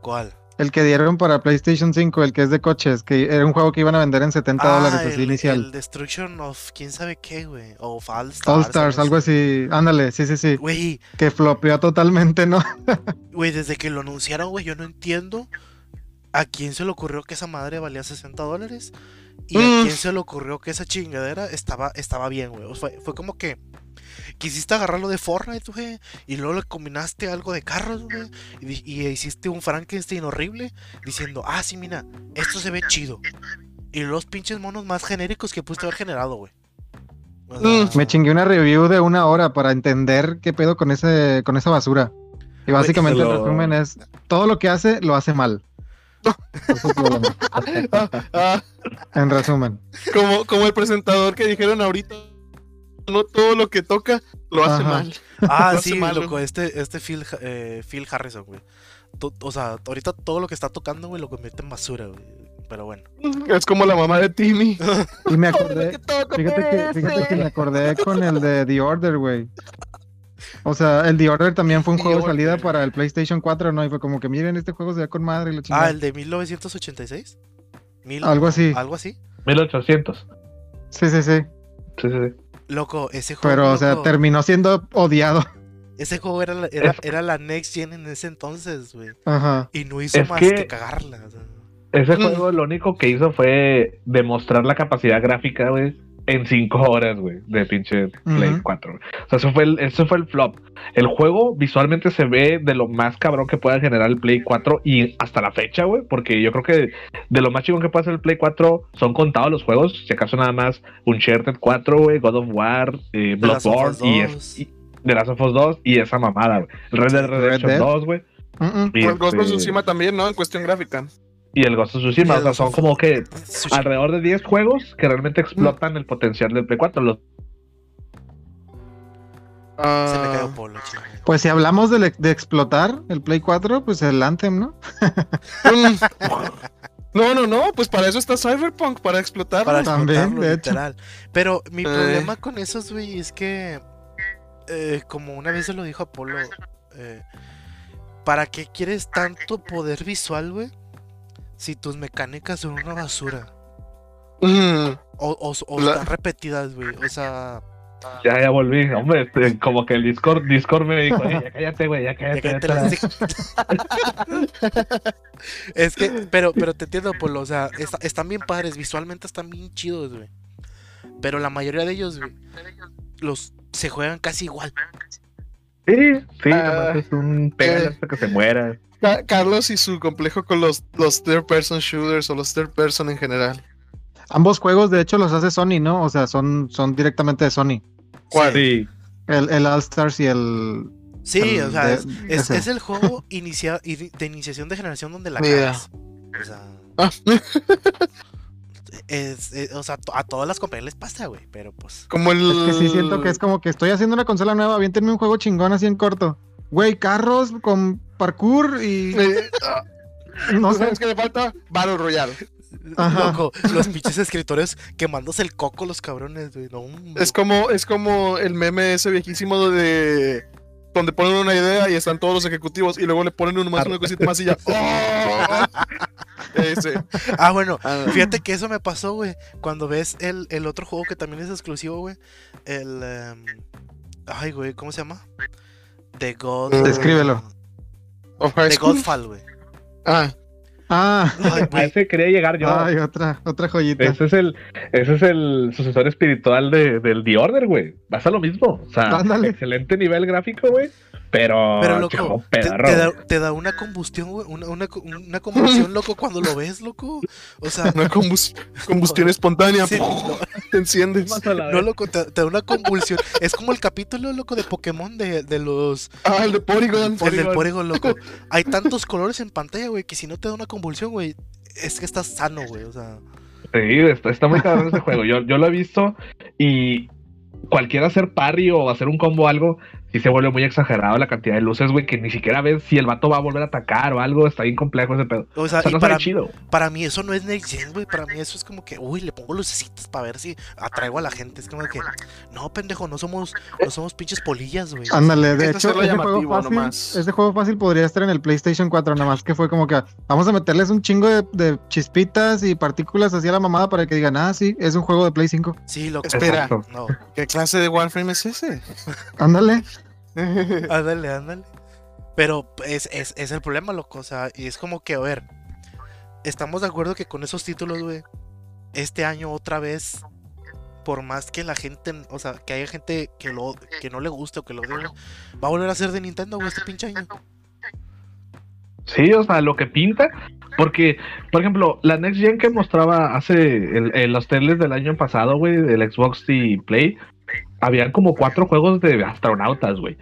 ¿Cuál? El que dieron para PlayStation 5, el que es de coches, que era un juego que iban a vender en 70 ah, dólares así inicial. El Destruction of quién sabe qué, güey. O All Stars. All Stars, algo así. Ándale, sí, sí, sí. Güey. Que flopeó totalmente, ¿no? Güey, desde que lo anunciaron, güey, yo no entiendo a quién se le ocurrió que esa madre valía 60 dólares. ¿Y a mm. quién se le ocurrió que esa chingadera estaba, estaba bien, güey? fue, como que quisiste agarrarlo de Fortnite, güey, y luego le combinaste algo de carros, güey, y, hiciste un Frankenstein horrible, diciendo, ah, sí, mira, esto se ve chido. Y los pinches monos más genéricos que pudiste haber generado, güey. Mm. Me chingué una review de una hora para entender qué pedo con ese, con esa basura. Y básicamente el resumen es, todo lo que hace, lo hace mal en resumen. Como, como el presentador que dijeron ahorita, no todo lo que toca lo hace mal. Ah, sí, loco, este, este Phil, eh, Phil Harrison, güey. O sea, ahorita todo lo que está tocando, güey, lo convierte en basura, güey. Pero bueno. Es como la mamá de Timmy. Y me acordé. fíjate que, fíjate que me acordé con el de The Order, güey. O sea, el The Order también fue un juego de salida para el PlayStation 4, ¿no? Y fue como que miren, este juego se ve con madre y lo Ah, el de 1986. algo así. Algo así. 1800. Sí, sí, sí. Sí, sí, Loco, ese juego. Pero, o sea, terminó siendo odiado. Ese juego era la, era, era la Next Gen en ese entonces, güey. Ajá. Y no hizo Es más que- que, cagarla. o sea. Ese Mm. juego lo único que hizo fue demostrar la capacidad gráfica, güey, en cinco horas, güey, de pinche Play Ujú. 4. güey. O sea, eso fue, el, eso fue el flop. El juego visualmente se ve de lo más cabrón que pueda generar el Play 4 y hasta la fecha, güey, porque yo creo que de lo más chingón que puede hacer el Play 4 son contados los juegos, si acaso nada más Uncharted 4, güey, God of War, eh, Bloodborne y, 2. es, y The Last of Us 2 y esa mamada, güey. Red Dead Redemption Dead. 2, güey. Mm-mm. Y, El Ghost of este, Tsushima también, ¿no? En cuestión gráfica. Y el Ghost of Tsushima, o sea, son como que alrededor de 10 juegos que realmente explotan el potencial del Play 4. Los Se me Ah, cayó Polo, chingada. Pues si hablamos de, de explotar el Play 4, pues el Anthem, ¿no? No, no, no, pues para eso está Cyberpunk, para explotar. Para También, de hecho. Pero mi Eh. problema con esos, güey, es que, eh, como una vez se lo dijo Apolo, eh, ¿para qué quieres tanto poder visual, güey? Si tus mecánicas son una basura. Mm. O, o, o La- están repetidas, güey. O sea, ya, ya volví. Hombre, este, como que el Discord, Discord me dijo, "Ey, ya cállate, güey, ya ya cállate. que ya te te las la-". dije. es que, pero, pero te entiendo, Polo. O sea, está- están bien padres, visualmente están bien chidos, güey. Pero la mayoría de ellos, güey, los se juegan casi igual. Sí, sí, Ah, es un pégale eh. hasta que se muera. Ca- Carlos y su complejo con los, los third person shooters o los third person en general. Ambos juegos, de hecho, los hace Sony, ¿no? O sea, son, son directamente de Sony. ¿Cuál? Sí. El, el All Stars y el. Sí, el o sea, de- es, es, el juego inicia, ini- de iniciación de generación donde la cagas. O sea, Ah, es, es- o sea, a todas las compañías les pasa, güey, pero pues. como el. Es que sí siento que es como que estoy haciendo una consola nueva, aviéntenme un juego chingón así en corto. Güey, carros con parkour y. Eh, No sé. ¿Sabes qué le falta? Battle Royale. Ajá. Loco, los pinches escritores quemándose el coco, los cabrones, güey. No. Es como, es como el meme ese viejísimo de donde ponen una idea y están todos los ejecutivos y luego le ponen uno más, una cosita más y ya. ¡Oh! Ese. Ah, bueno, Ah, fíjate que eso me pasó, güey. Cuando ves el, el otro juego que también es exclusivo, güey. El. em, ay, güey, ¿cómo se llama? The God. Descríbelo. High The. Godfall, güey. Ah, Ah, Ay, A ese quería llegar yo. ay, otra, otra joyita. Ese es el, ese es el sucesor espiritual de, del The Order, güey. Pasa lo mismo. O sea, Ándale. excelente nivel gráfico, güey. Pero, loco, te, da, güey. te da una combustión, güey. Una, una, una convulsión, loco, cuando lo ves, loco. O sea, una combus- combustión espontánea. sí, no, Te enciendes. No, loco, te, te da una convulsión. Es como el capítulo, loco, de Pokémon de, de los. Ah, el de Porygon. El del Porygon, loco. Hay tantos colores en pantalla, güey, que si no te da una convulsión, güey, es que estás sano, güey. O sea, Sí, está, está muy cabrón ese juego. Yo, yo lo he visto y cualquiera hacer parry o hacer un combo o algo, sí se vuelve muy exagerado la cantidad de luces, güey, que ni siquiera ves si el vato va a volver a atacar o algo. Está bien complejo ese pedo. o sea, O sea, y no para, chido. para mí eso no es Next Gen, güey. Para mí eso es como que, uy, le pongo lucecitas para ver si atraigo a la gente. Es como que, no, pendejo, no somos, no somos pinches polillas, güey. Ándale, de que hecho, ese juego, llamativo fácil, nomás. ese juego fácil podría estar en el PlayStation 4, nada más que fue como que vamos a meterles un chingo de, de chispitas y partículas así a la mamada para que digan, ah, sí, es un juego de Play 5. Sí, loco. Espera. Exacto. No, ¿Qué clase de Warframe es ese? Ándale. ándale, ándale. Pero es, es, es el problema, loco. O sea, y es como que, a ver, estamos de acuerdo que con esos títulos, güey, este año otra vez, por más que la gente, o sea, que haya gente que lo que no le guste o que lo odie, va a volver a ser de Nintendo, güey, este pinche año. Sí, o sea, lo que pinta. Porque, por ejemplo, la Next Gen que mostraba hace el- en los trailers del año pasado, güey, del Xbox y Play, habían como cuatro juegos de astronautas, güey.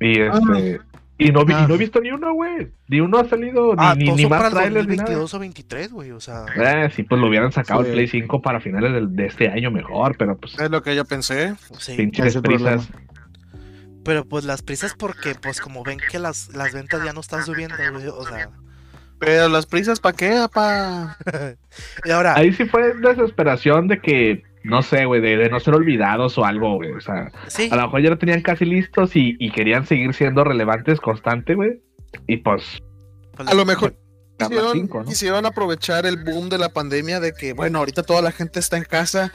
Y este. Y no, vi- y no he visto ni uno, güey. Ni uno ha salido, ni, Ah, ni, ni más para el trailers ni nada. 2022 o 23, güey, o sea. Eh, sí, pues lo hubieran sacado Sí. el Play 5 para finales del- de este año mejor, pero pues Es lo que yo pensé. Sí, pinches prisas. pero pues las prisas porque pues como ven que las, las ventas ya no están subiendo, güey, o sea. Pero las prisas, ¿para qué, apa? Y ahora, Ahí sí fue desesperación de que, no sé, güey, de, de no ser olvidados o algo, güey. O sea, sí, a lo mejor ya lo tenían casi listos y, y querían seguir siendo relevantes constante, güey. Y pues, pues, A lo mejor, quisieron, aprovechar el boom de la pandemia de que, bueno, ahorita toda la gente está en casa.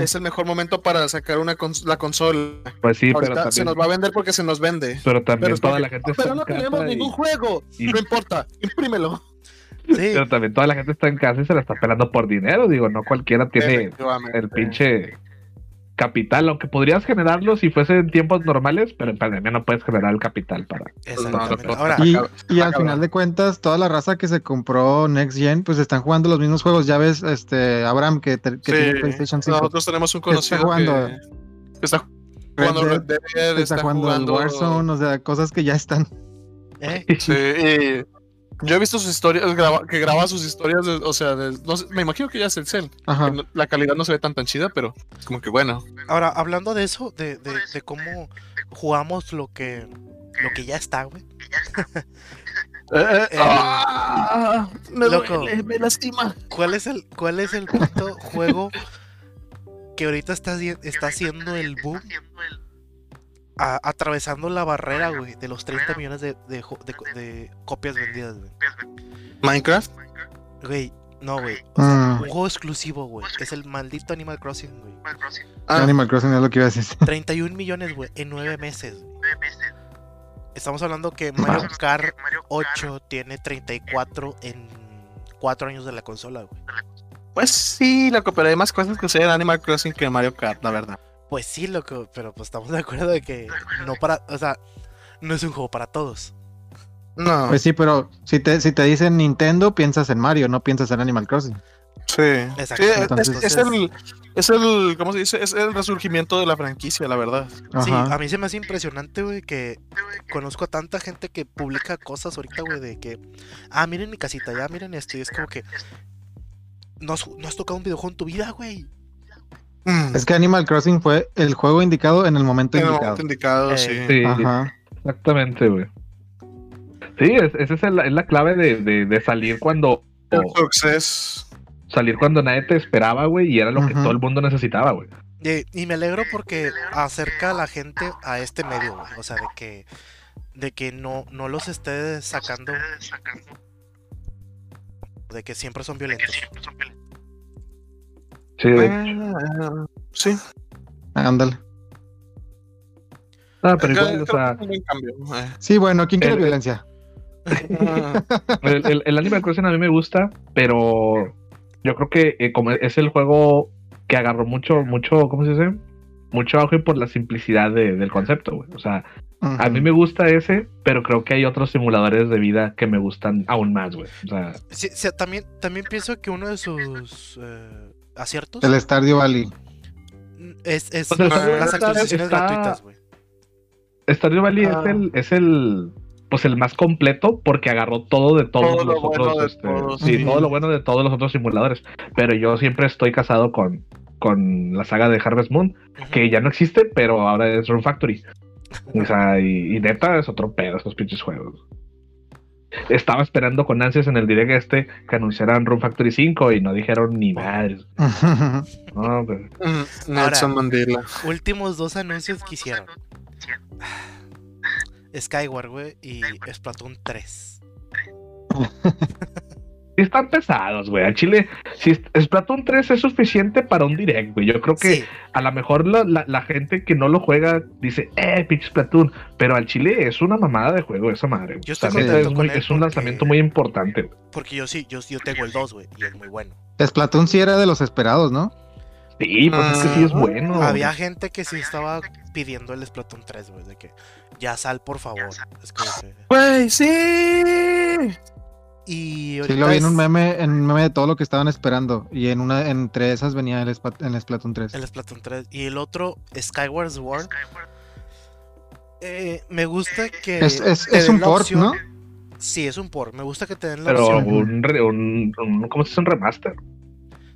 Es el mejor momento para sacar una la consola. Pues sí, pero también, se nos va a vender porque se nos vende. Pero también toda la gente está Pero no tenemos ningún juego. No importa, imprímelo. Sí. Pero también toda la gente está en casa y se la está esperando por dinero. Digo, no cualquiera tiene el pinche capital, aunque podrías generarlo si fuese en tiempos normales, pero en pandemia no puedes generar el capital para. y, al final de cuentas, toda la raza que se compró Next Gen, pues están jugando los mismos juegos. Ya ves, este Abraham que, tiene PlayStation 5. Nosotros tenemos un conocido está jugando, que está jugando Red Dead, está, jugando, Warzone, o sea, cosas que ya están. ¿Eh? Sí, yo he visto sus historias, que graba sus historias, o sea, me imagino que ya es el cel. la calidad no se ve tan tan chida, pero es como que bueno. Ahora, hablando de eso, de, de, de cómo jugamos lo que, lo que ya está, güey. Eh, eh, ah, me, me lastima. ¿Cuál es el, cuál es el punto juego que ahorita está, está haciendo el boom atravesando la barrera, güey, de los 30 millones de, de, copias vendidas, güey. ¿Minecraft? Güey, no, güey. Mm. un juego exclusivo, güey. Es el maldito Animal Crossing, güey. Ah. Animal Crossing es lo que iba a decir. 31 millones, güey, en 9 meses. Estamos hablando que Mario Kart 8 tiene 34 en 4 años de la consola, güey. Pues sí, loco, pero hay más cosas que en Animal Crossing que Mario Kart, la verdad. Pues sí, loco, pero pues estamos de acuerdo de que no para, o sea, no es un juego para todos. No. Pues sí, pero si te, si te dicen Nintendo, piensas en Mario, no piensas en Animal Crossing. Sí, Exacto. es, el, es el, ¿cómo se dice? Es el resurgimiento de la franquicia, la verdad. Sí, a mí se me hace impresionante, güey, que conozco a tanta gente que publica cosas ahorita, güey, de que, ah, miren mi casita, ya miren esto, y es como que, no has, no has tocado un videojuego en tu vida, güey. Mm. Es que Animal Crossing fue el juego indicado en el momento en indicado. El momento indicado, sí. Exactamente, güey. Sí, esa es, la, clave de, salir cuando. Salir cuando nadie te esperaba, güey, y era lo que todo el mundo necesitaba, güey. Y, me alegro porque acerca a la gente a este medio, güey. O sea, de que, de que no, no los esté sacando. De que siempre son violentos. Sí, ah, sí. Ándale. Ah, pero igual, o sea. Eh. Sí, bueno, ¿quién quiere violencia? el, el, Animal Crossing a mí me gusta, pero yo creo que eh, como es el juego que agarró mucho, mucho, ¿cómo se dice? Mucho auge por la simplicidad del concepto, güey. O sea, a mí me gusta ese, pero creo que hay otros simuladores de vida que me gustan aún más, güey. O sea, sí, también, también pienso que uno de sus eh, aciertos. El Stardew Valley. Es, es las actualizaciones gratuitas, güey. Stardew Valley es ah. el, es el pues el más completo porque agarró todo de todos los otros este, sí, todo lo bueno de todos los otros simuladores pero yo siempre estoy casado con con la saga de Harvest Moon que ya no existe pero ahora es Rune Factory o sea y, y, neta es otro pedo esos pinches juegos estaba esperando con ansias en el direct este que anunciaran Room Factory 5 y no dijeron ni madre. no, Nelson Mandela. Últimos dos anuncios que hicieron. Skyward, güey, y Splatoon 3. están pesados, güey. A Chile, si Splatoon 3 es suficiente para un direct, güey. Yo creo que a lo mejor la, gente que no lo juega dice, eh, pitch Splatoon. Pero al Chile es una mamada de juego esa madre. Yo estoy es, es un lanzamiento muy importante, güey. Porque yo sí, yo, yo tengo el 2, güey, y es muy bueno. Splatoon sí era de los esperados, ¿no? Sí, pues es que sí es ah, bueno. Había gente que sí estaba pidiendo el Splatoon 3, güey, de que ya sal, por favor. Es que. ¡Güey, sí! Y sí, lo vi en un meme, en un meme de todo lo que estaban esperando. Y en una, entre esas venía el, el Splatoon 3. El Splatoon 3. Y el otro, Skyward Sword. Eh, me gusta que. Es, es, un port, ¿no? Sí, es un port. Me gusta que te den la Pero opción. Un, un, ¿Cómo se dice? Un remaster.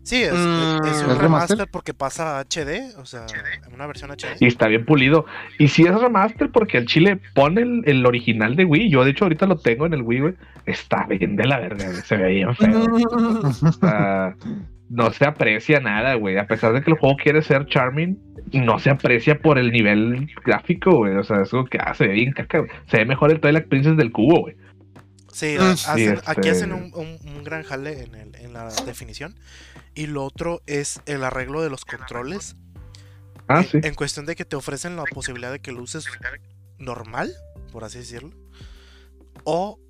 Sí, es, mm, un remaster, porque pasa HD, o sea, una versión HD. Y está bien pulido. Y si es remaster porque el chile pone el, original de Wii. Yo, de hecho, ahorita lo tengo en el Wii, güey. Está bien de la verga, Se ve bien feo. no se aprecia nada, güey. A pesar de que el juego quiere ser charming, no se aprecia por el nivel gráfico, güey. O sea, es algo que hace bien caca. Se ve mejor el Twilight Princess del cubo, güey. Sí, mm. aquí hacen este un, gran jale en, en la definición. Y lo otro es el arreglo de los controles. Ah, en, sí. En cuestión de que te ofrecen la posibilidad de que lo uses normal, por así decirlo. O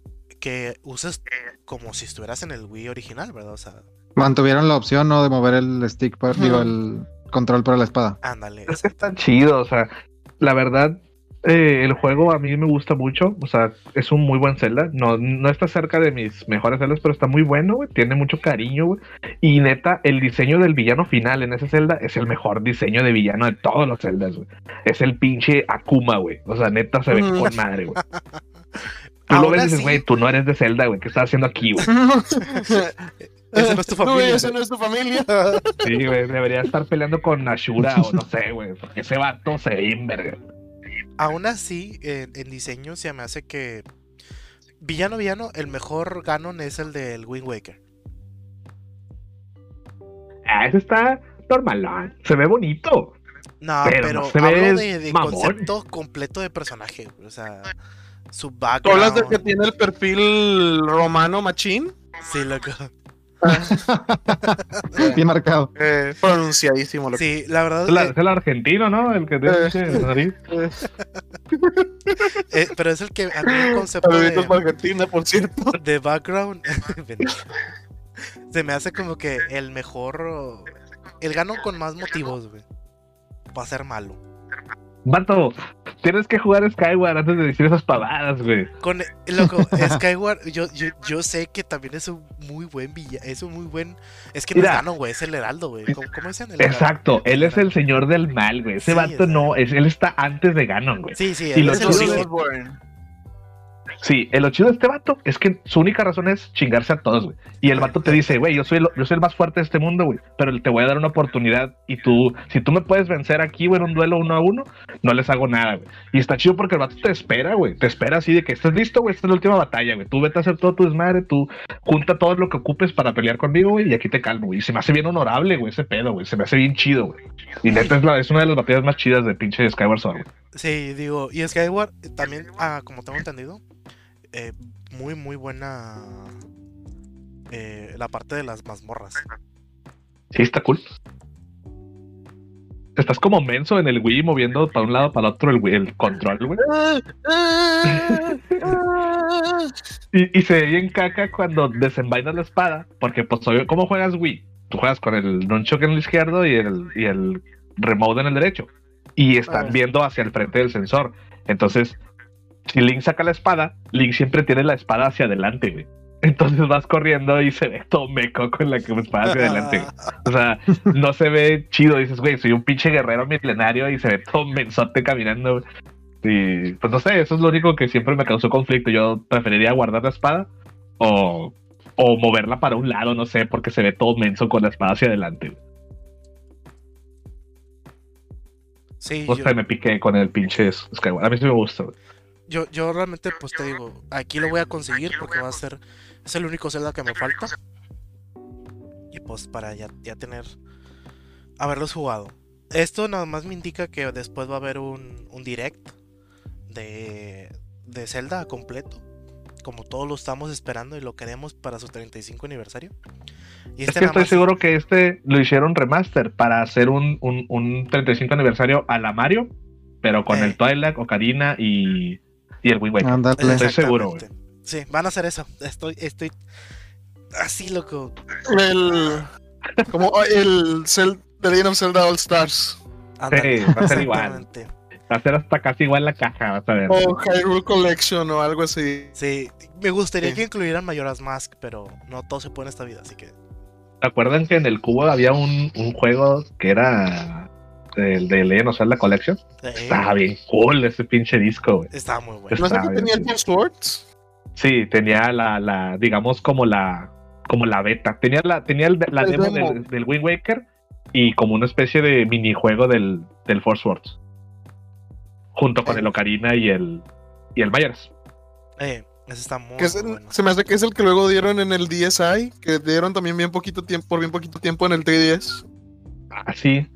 que uses como si estuvieras en el Wii original, ¿verdad? O sea. Mantuvieron la opción, ¿no? De mover el stick, digo, el control para la espada. Ándale. Es que está chido, o sea, la verdad, eh, el juego a mí me gusta mucho, o sea, es un muy buen Zelda. No, no está cerca de mis mejores Zeldas, pero está muy bueno, güey. Tiene mucho cariño, güey. Y neta, el diseño del villano final en esa Zelda es el mejor diseño de villano de todos los Zeldas, güey. Es el pinche Akuma, güey. O sea, neta se ve con madre, güey. Tú lo ves y dices, güey, tú no eres de Zelda, güey. ¿Qué estás haciendo aquí, güey? Ese no es tu familia. ese no es tu familia. Sí, güey, debería estar peleando con Ashura o no sé, güey. Porque ese vato se ve. Aún así, en, diseño se me hace que. Villano, villano, el mejor Ganon es el del Wind Waker. Ah, ese está normal, se ve bonito. No, pero, hablo de, concepto completo de personaje. O sea, su background. ¿Tú hablas de que tiene el perfil romano machín? Sí, loco. Bien marcado. Eh, pronunciadísimo. Sí, la verdad. Es, el argentino, ¿no? El que tiene eh, eh, pero es el que a mí el concepto de, Argentina, por cierto. de background se me hace como que el mejor. El gano con más motivos, güey. Va a ser malo. Vato, tienes que jugar Skyward antes de decir esas pavadas, güey. Con, loco, Skyward, yo, yo, yo sé que también es un muy buen villa, es un muy buen. Es que no es güey, es el heraldo, güey. ¿Cómo, cómo dicen? El Exacto, él es el señor del mal, güey. Ese vato no, es, él está antes de Ganon, güey. Sí, sí, él es el Sí, el chido de este vato es que su única razón es chingarse a todos, güey. Y el vato te dice, güey, yo soy, el, yo soy el más fuerte de este mundo, güey, pero te voy a dar una oportunidad y tú, si tú me puedes vencer aquí, güey, en un duelo uno a uno, no les hago nada, güey. Y está chido porque el vato te espera, güey, te espera así de que estés listo, güey, esta es la última batalla, güey. Tú vete a hacer todo tu desmadre, tú junta todo lo que ocupes para pelear conmigo, güey, y aquí te calmo, güey. Y se me hace bien honorable, güey, ese pedo, güey, se me hace bien chido, güey. Y neta es, la, es una de las batallas más chidas de pinche Skyward Sword, güey. Sí, digo, y Skyward también, ah, como tengo entendido, eh, muy, muy buena eh, la parte de las mazmorras. Sí, está cool. Estás como menso en el Wii moviendo para un lado para el otro el, el control, güey. y, se ve bien caca cuando desenvainas la espada, porque pues ¿cómo juegas Wii? Tú juegas con el nunchuck en el izquierdo y el, y el remote en el derecho. Y están viendo hacia el frente del sensor. Entonces, si Link saca la espada, Link siempre tiene la espada hacia adelante, güey. Entonces vas corriendo y se ve todo meco con la espada hacia adelante. O sea, no se ve chido. Dices, güey, soy un pinche guerrero milenario y se ve todo mensote caminando. Y pues no sé, eso es lo único que siempre me causó conflicto. Yo preferiría guardar la espada o, o moverla para un lado, no sé, porque se ve todo menso con la espada hacia adelante. Sí, o sea, me piqué con el pinche Skyward. A mí sí me gusta. Yo, yo realmente, pues te digo, aquí lo voy a conseguir porque va a ser. Es el único Zelda que me falta. Y pues para ya, ya tener. Haberlos jugado. Esto nada más me indica que después va a haber un, un direct de, de Zelda completo. Como todos lo estamos esperando y lo queremos para su 35 aniversario. Y este es que estoy seguro que este lo hicieron remaster para hacer un, un, un 35 aniversario a la Mario, pero con eh. el Twilight, Ocarina y y el Waker. Estoy seguro, güey. Sí, van a hacer eso. Estoy, estoy así loco. El como el Cel The Legend of Zelda All Stars. sí, va a ser igual. Va a ser hasta casi igual la caja, vas a ver. O Hyrule Collection o algo así. Sí, me gustaría que incluyeran Mayoras Mask, pero no todo se puede en esta vida, así que. ¿Se acuerdan que en el cubo había un, un juego que era el de Legend of Zelda Collection. Estaba bien cool ese pinche disco, güey. Estaba muy bueno. ¿No sé que tenía el Swords? Sí, tenía la, la, digamos, como la, como la beta. Tenía la, tenía la demo, Del, Wind Waker y como una especie de minijuego del, del Force Swords. Junto con el Ocarina y el, y el Myers. Eh, ese está muy, bueno. Se me hace que es el que luego dieron en el DSi, que dieron también bien poquito tiempo, por bien poquito tiempo en el 3DS. Ah, sí.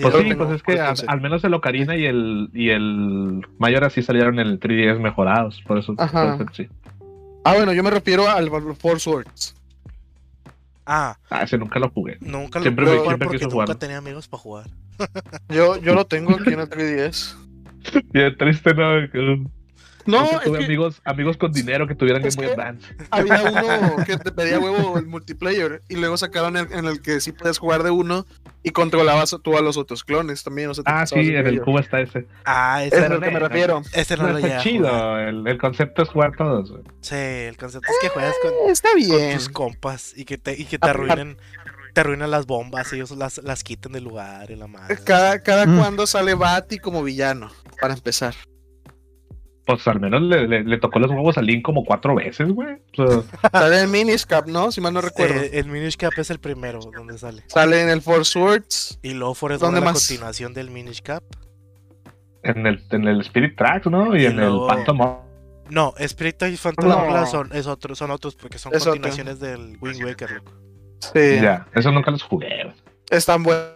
Pues sí, pues es que al, menos el Ocarina y el, y el Mayor así salieron en el 3DS mejorados, por eso, sí. Ah, bueno, yo me refiero al Four Swords. Ah. Ah, ese nunca lo jugué. Nunca lo Siempre jugar siempre porque nunca tenía amigos para jugar. Yo, yo lo tengo aquí en el 3DS. Bien triste, ¿no? No, es tuve que amigos, amigos con dinero que tuvieran es Game Boy que- Advance. había uno que te pedía huevo el multiplayer y luego sacaron el, en el que sí puedes jugar de uno y controlabas tú a los otros clones también. O sea, te Ah, sí, en el cubo está ese. Ah, Es ese, a lo que me refiero. ese no No, está chido. El, el concepto es jugar todos. güey. Sí, el concepto es que juegas con, Eh, Está con bien. tus compas y que te, y que te Ah, arruinen, te arruinan las bombas, ellos las, las quitan del lugar y la madre. Cada, cada Mm. cuando sale Bati como villano, para empezar. Pues al menos le, le- le tocó los huevos a Link como cuatro veces, güey. O sea, Sale en Miniscap, ¿no? Si mal no recuerdo. Eh, el Minish Cap es el primero donde sale. Sale en el Four Swords. Y luego Forest ¿Dónde la más? continuación del Minish Cap. en, el, en el Spirit Tracks, ¿no? Y, Y en luego- el Phantom Hour- No, Spirit y Phantom No. Son, es otro, son otros porque son Es otro. continuaciones del Wind Waker, loco. Sí. Ya, eso nunca los jugué. Están buenos.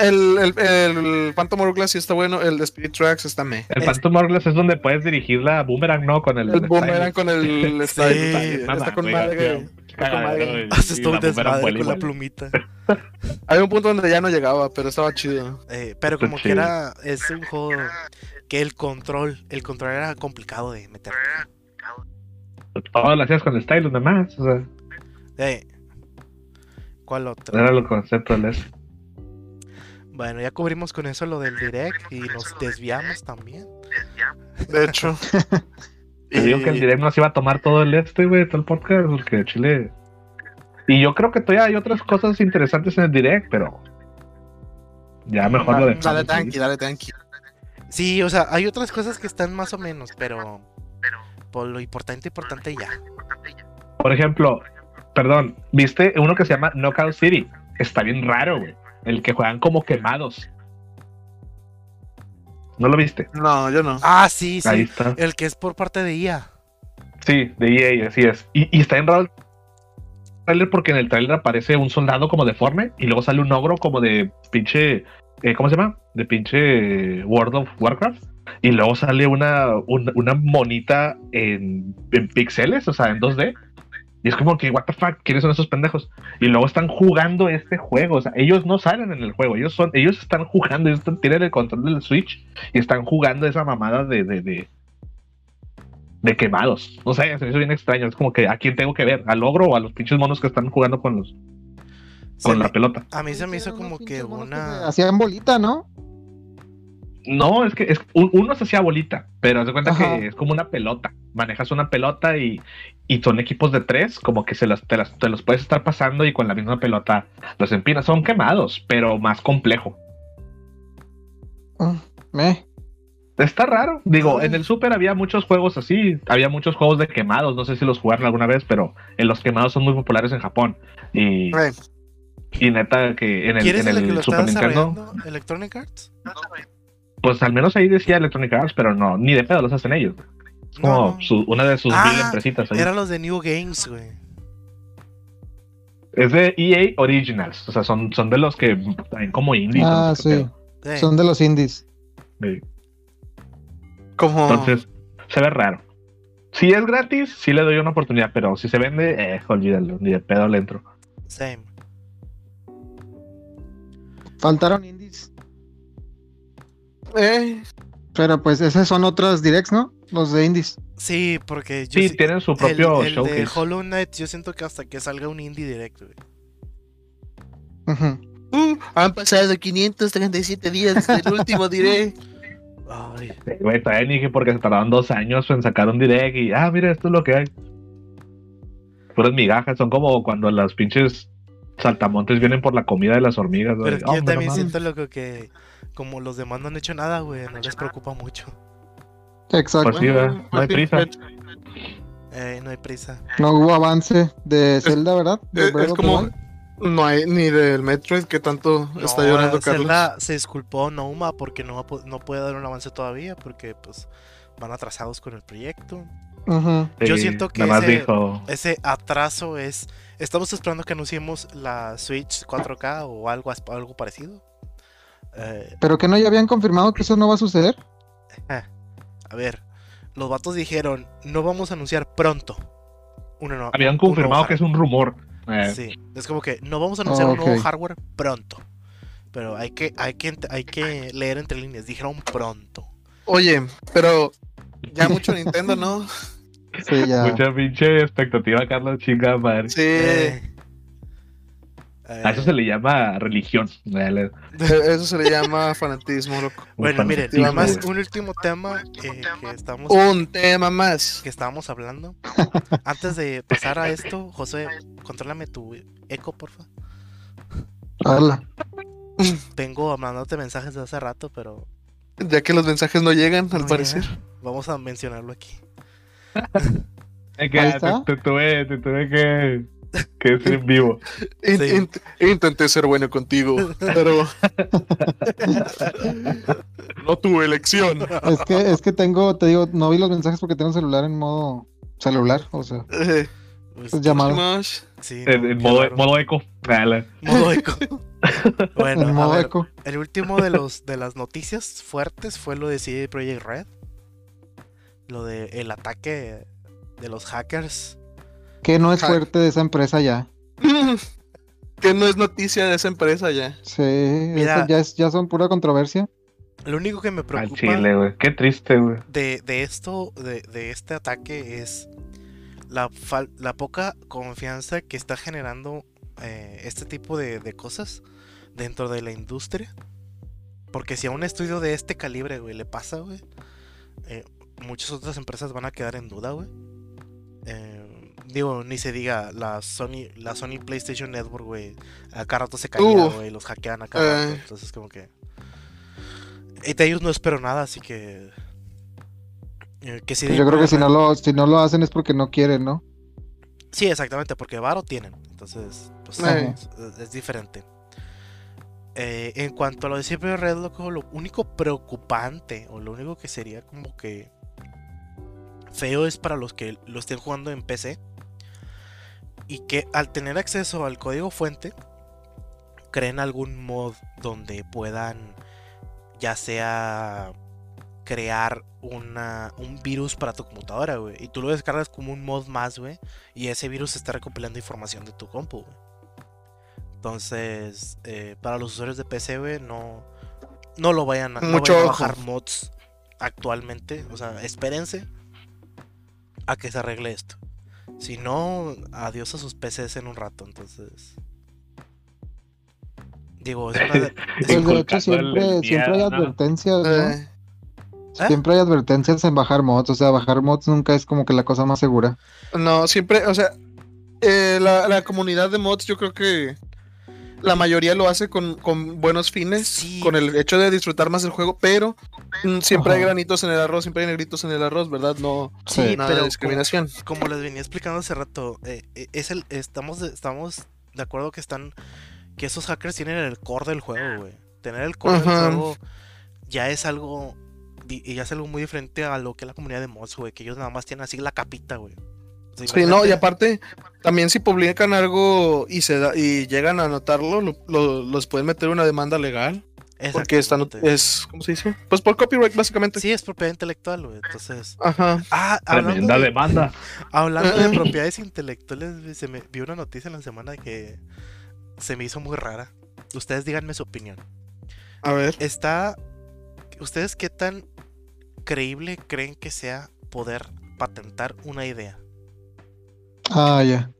El, el, el Phantom Hourglass sí está bueno. El de Spirit Tracks está me. El Phantom Hourglass es donde puedes dirigir la boomerang, ¿no? Con el, El boomerang con el Sí, está con madre. tío. Está con madre. Haces todo un desmadre con la plumita. Hay un punto donde ya no llegaba, pero estaba chido. Eh, pero como que era, es un juego que el control, el control era complicado de meter. Todo lo hacías con el stylus nada más. O sea, Eh, ¿Cuál otro? era el concepto del ese. Bueno, ya cubrimos con eso lo del direct y nos desviamos también. De hecho. Te digo que el Y- direct nos iba a tomar todo el este, güey, todo el podcast, porque Chile. Y yo creo que todavía hay otras cosas interesantes en el direct, pero. Ya mejor lo Dale, dejamos. dale ahí. tranqui, dale tranqui. Sí, o sea, hay otras cosas que están más o menos, pero por lo importante, importante ya. Por ejemplo, perdón, ¿viste uno que se llama Knockout City? Está bien raro, güey. El que juegan como quemados. ¿No lo viste? No, yo no. Ah, sí, sí. Ahí está. El que es por parte de IA. Sí, de EA, así es. Y, y está en raro el trailer porque en el trailer aparece un soldado como deforme y luego sale un ogro como de pinche. eh, ¿Cómo se llama? De pinche World of Warcraft. Y luego sale una, una, una monita en, en píxeles, o sea, en 2D. Y es como que, what the fuck, ¿quiénes son esos pendejos? Y luego están jugando este juego. O sea, ellos no salen en el juego, ellos son, ellos están jugando, ellos están- tienen el control del Switch y están jugando esa mamada de, de, de, de quemados. No sé, se me hizo bien extraño. Es como que a quién tengo que ver, al ogro o a los pinches monos que están jugando con los Se con me- la pelota. a mí se me hizo como que una... Hacían bolita, ¿no? No, es que es, un- uno se hacía bolita, pero haz de cuenta Ajá. que es como una pelota. Manejas una pelota y, y son equipos de tres, como que se las, te, las- te los puedes estar pasando y con la misma pelota los empinas. Son quemados, pero más complejo. Mm, Me. Está raro. Digo, Ay. en el Super había muchos juegos así. Había muchos juegos de quemados. No sé si los jugaron alguna vez, pero en los quemados son muy populares en Japón. Y, y neta que en el, ¿Quieres en el el Super Nintendo? ¿Electronic Arts? pues al menos ahí decía Electronic Arts, pero no, ni de pedo los hacen ellos. Es como No, no. su- una de sus Ah, mil empresitas ahí. Eran los de New Games, güey. Es de EA Originals. O sea, son, son de los que traen como indies. Ah, no sé qué sí. Son de los indies. Sí. como. Entonces, se ve raro. Si es gratis, sí le doy una oportunidad, pero si se vende, eh, olvídalo, ni de pedo le entro. same. Faltaron indies. Eh, Pero pues esos son otros directs, ¿no? Los de indies. Sí, porque yo Sí, sí- tienen su el, propio el de showcase. Hollow Knight, yo siento que hasta que salga un indie directo, güey. Uh, han pasado 537 días del último diré. Ay, Güey, todavía dije porque se tardaron dos años en sacar un direct y, ah, mira, esto es lo que hay. Puras migajas, son como cuando las pinches saltamontes vienen por la comida de las hormigas. pero es que yo también siento loco que como los demás no han hecho nada, güey, no les preocupa mucho. Exacto. Pues sí, ¿verdad? no hay prisa. Eh, no hay prisa. No hubo avance de Zelda, ¿verdad? De Es, como. No hay ni del Metroid que tanto está No, llorando Carlos. Zelda se disculpó Nouma porque no, no puede dar un avance todavía porque pues van atrasados con el proyecto. Ujú. Yo Sí, siento que ese- dijo, Ese atraso es... Estamos esperando que anunciemos la Switch 4K o algo, as- algo parecido. Eh, Pero que no ya habían confirmado que eso no va a suceder. A ver, los vatos dijeron, no vamos a anunciar pronto. Habían confirmado que es un rumor. Eh. Sí, es como que no vamos a anunciar un nuevo hardware pronto. Pero hay que, hay que, hay que leer entre líneas. Dijeron pronto. Oye, pero ya mucho Nintendo, ¿no? Sí, ya. Mucha pinche expectativa, Carlos, chinga madre. Sí. Eh. A eso se le llama religión. Eh, eso se le llama fanatismo, loco. Bueno, miren, y además un último tema que estamos. Un tema más. Que estábamos hablando. Antes de pasar a esto, José, contrólame tu eco, porfa. Hola. Vengo mandándote mensajes de hace rato, pero. Ya que los mensajes no llegan, al parecer. Vamos a mencionarlo aquí. Es que te, tuve, te tuve que que es en vivo. intenté ser bueno contigo, pero no tuve elección. Es que, es que tengo, te digo, no vi los mensajes porque tengo el celular en modo celular, o sea. Eh, pues, llamado. en, modo, modo, eco. Modo eco. bueno, eco. el último de los de las noticias fuertes fue lo de CD Projekt Red. Lo de el ataque de los hackers que no es fuerte de esa empresa ya. que no es noticia de esa empresa ya. Sí, ya, es, ya son pura controversia. Lo único que me preocupa. Chile, güey. Qué triste, güey. De, esto, de, este ataque, es la, la poca confianza que está generando eh, este tipo de, cosas dentro de la industria. Porque si a un estudio de este calibre, güey, le pasa, güey, eh, muchas otras empresas van a quedar en duda, güey. Eh, Digo, ni se diga, la Sony, la Sony PlayStation Network, güey. Acá rato se caía, güey. Los hackean acá rato. Eh. Entonces, como que. Y de ellos no espero nada, así que. Eh, que si Yo creo que si no, lo, si no lo hacen es porque no quieren, ¿no? Sí, exactamente, porque varo tienen. Entonces, pues eh. es, diferente. en cuanto a lo de siempre Red, loco, lo único preocupante, o lo único que sería como que feo es para los que lo estén jugando en PC y que al tener acceso al código fuente, creen algún mod donde puedan ya sea crear una, un virus para tu computadora, güey. Y tú lo descargas como un mod más, güey. Y ese virus está recopilando información de tu compu, güey. Entonces, eh, para los usuarios de PC, güey, no, no lo vayan a, Mucho a bajar mods actualmente. O sea, espérense a que se arregle esto. Si no, adiós a sus PCs en un rato, entonces. Digo, es una de... Pues de hecho siempre, siempre hay advertencias, eh. Siempre hay advertencias en bajar mods, o sea, bajar mods nunca es como que la cosa más segura. No, siempre, o sea, eh, la, la, comunidad de mods yo creo que la mayoría lo hace con, buenos fines, con el hecho de disfrutar más el juego, pero mm, siempre hay granitos en el arroz, siempre hay negritos en el arroz, ¿verdad? No, sí, nada pero de discriminación. Como, les venía explicando hace rato, eh, eh, es el, estamos, estamos de acuerdo que están, que esos hackers tienen el core del juego, güey. Tener el core del juego ya es algo, ya es algo muy diferente a lo que la comunidad de mods, güey, que ellos nada más tienen así la capita, güey. Sí, no, y aparte, también si publican algo y se da, y llegan a anotarlo, los pueden meter una demanda legal. Porque están, es, ¿cómo se dice? Pues por copyright, básicamente. Sí, es propiedad intelectual, güey. Entonces. Aja. Ah, Tremenda demanda. Hablando de propiedades intelectuales, se me vi una noticia en la semana que se me hizo muy rara. Ustedes díganme su opinión. A ver. Está. ¿Ustedes qué tan creíble creen que sea poder patentar una idea? Ah, ya.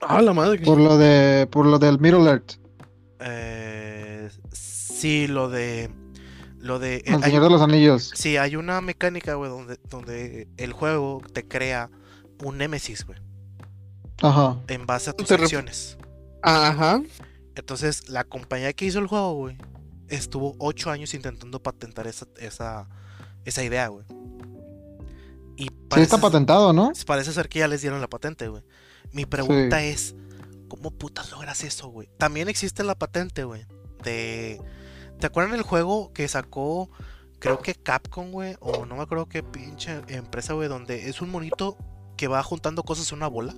Ah, la madre. Por lo de. Por lo del Middle Earth. Eh, sí, lo de. Lo de. El Señor de los Anillos. Sí, hay una mecánica, güey, donde, donde el juego te crea un Nemesis, güey. Ajá. En base a tus acciones. Ajá. Entonces, la compañía que hizo el juego, güey, estuvo ocho años intentando patentar esa, esa, esa idea, güey. Y sí está patentado, ¿no? Parece ser que ya les dieron la patente, güey. Mi pregunta es, ¿cómo putas logras eso, güey? También existe la patente, güey. De... ¿Te acuerdan el juego que sacó, creo que Capcom, güey? O no me acuerdo qué pinche empresa, güey, donde es un monito que va juntando cosas en una bola.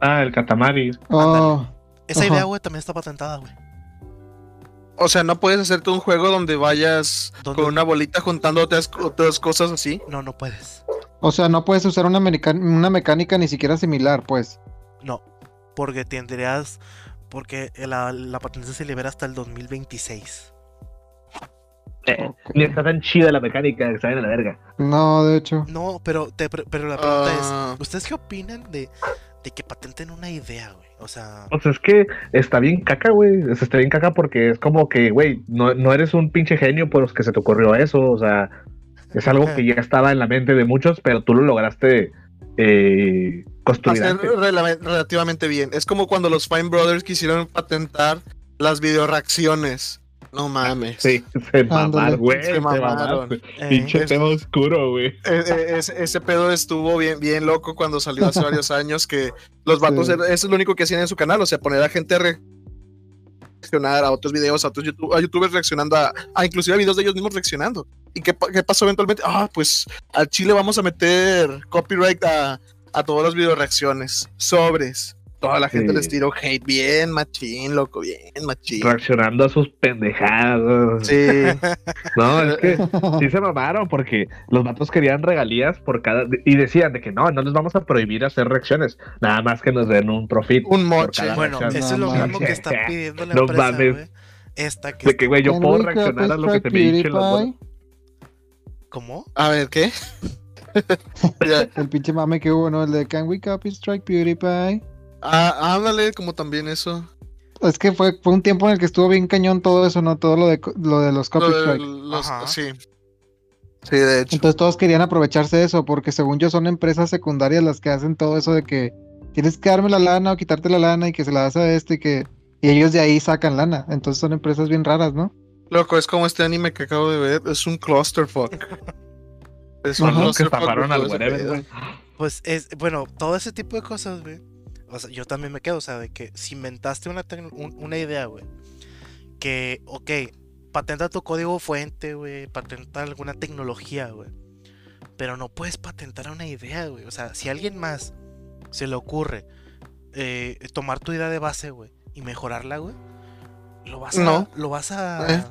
Ah, el Katamari. Oh, Esa idea, güey, también está patentada, güey. O sea, no puedes hacerte un juego donde vayas con una bolita juntando otras, cosas así. No, no puedes. O sea, no puedes usar una, una mecánica ni siquiera similar, pues. No, porque tendrías. Porque la, la patente se libera hasta el 2026. Eh, ni está tan chida la mecánica que sale en la verga. No, de hecho. No, pero, pero la pregunta es: ah. ¿Ustedes qué opinan de, de que patenten una idea, güey? O sea. O sea, es que está bien caca, güey. está bien caca porque es como que, güey, no, no eres un pinche genio por los que se te ocurrió eso. O sea, es algo que ya estaba en la mente de muchos, pero tú lo lograste eh, construir. Hacer relativamente bien. Es como cuando los Fine Brothers quisieron patentar las videoreacciones. No mames. Sí, se mamaron, güey. Se mamaron. Eh, pinche tema oscuro, güey. E, e, ese, pedo estuvo bien, bien loco cuando salió hace varios años que los vatos, eso es lo único que hacían en su canal, o sea, poner a gente a reaccionar a otros videos, a otros YouTube, a youtubers reaccionando a, a inclusive a videos de ellos mismos reaccionando. ¿Y qué, pasó eventualmente? Ah, pues al Chile vamos a meter copyright a, a todas las video reacciones. Sobres. Toda la gente les tiró hate bien machín, loco, bien machín. Reaccionando a sus pendejadas. Sí. no, es que sí se mamaron porque los matos querían regalías por cada. Y decían de que no, no les vamos a prohibir hacer reacciones. Nada más que nos den un profit. Un moche. Bueno, eso es lo mismo que está pidiendo la no empresa, mames. Esta que de que, güey, yo puedo reaccionar a lo que te me dice ¿Cómo? A ver, ¿qué? el pinche mame que hubo, ¿no? El de Can we copy strike PewDiePie? Ah, ándale, como también eso. Es que fue, fue un tiempo en el que estuvo bien cañón todo eso, ¿no? Todo lo de, lo de los copy strike. Sí. Sí, de hecho. Entonces todos querían aprovecharse de eso, porque según yo son empresas secundarias las que hacen todo eso de que tienes que darme la lana o quitarte la lana y que se la das a este y que... Y ellos de ahí sacan lana. Entonces son empresas bien raras, ¿no? Loco, es como este anime que acabo de ver. Es un clusterfuck. es un clusterfuck. Pues es, bueno, todo ese tipo de cosas, güey. O sea, yo también me quedo, o sea, de que si inventaste una, una idea, güey. Que, ok, patenta tu código fuente, güey. Patenta alguna tecnología, güey. Pero no puedes patentar una idea, güey. O sea, si a alguien más se le ocurre eh, tomar tu idea de base, güey, y mejorarla, güey, lo vas a, lo vas a, eh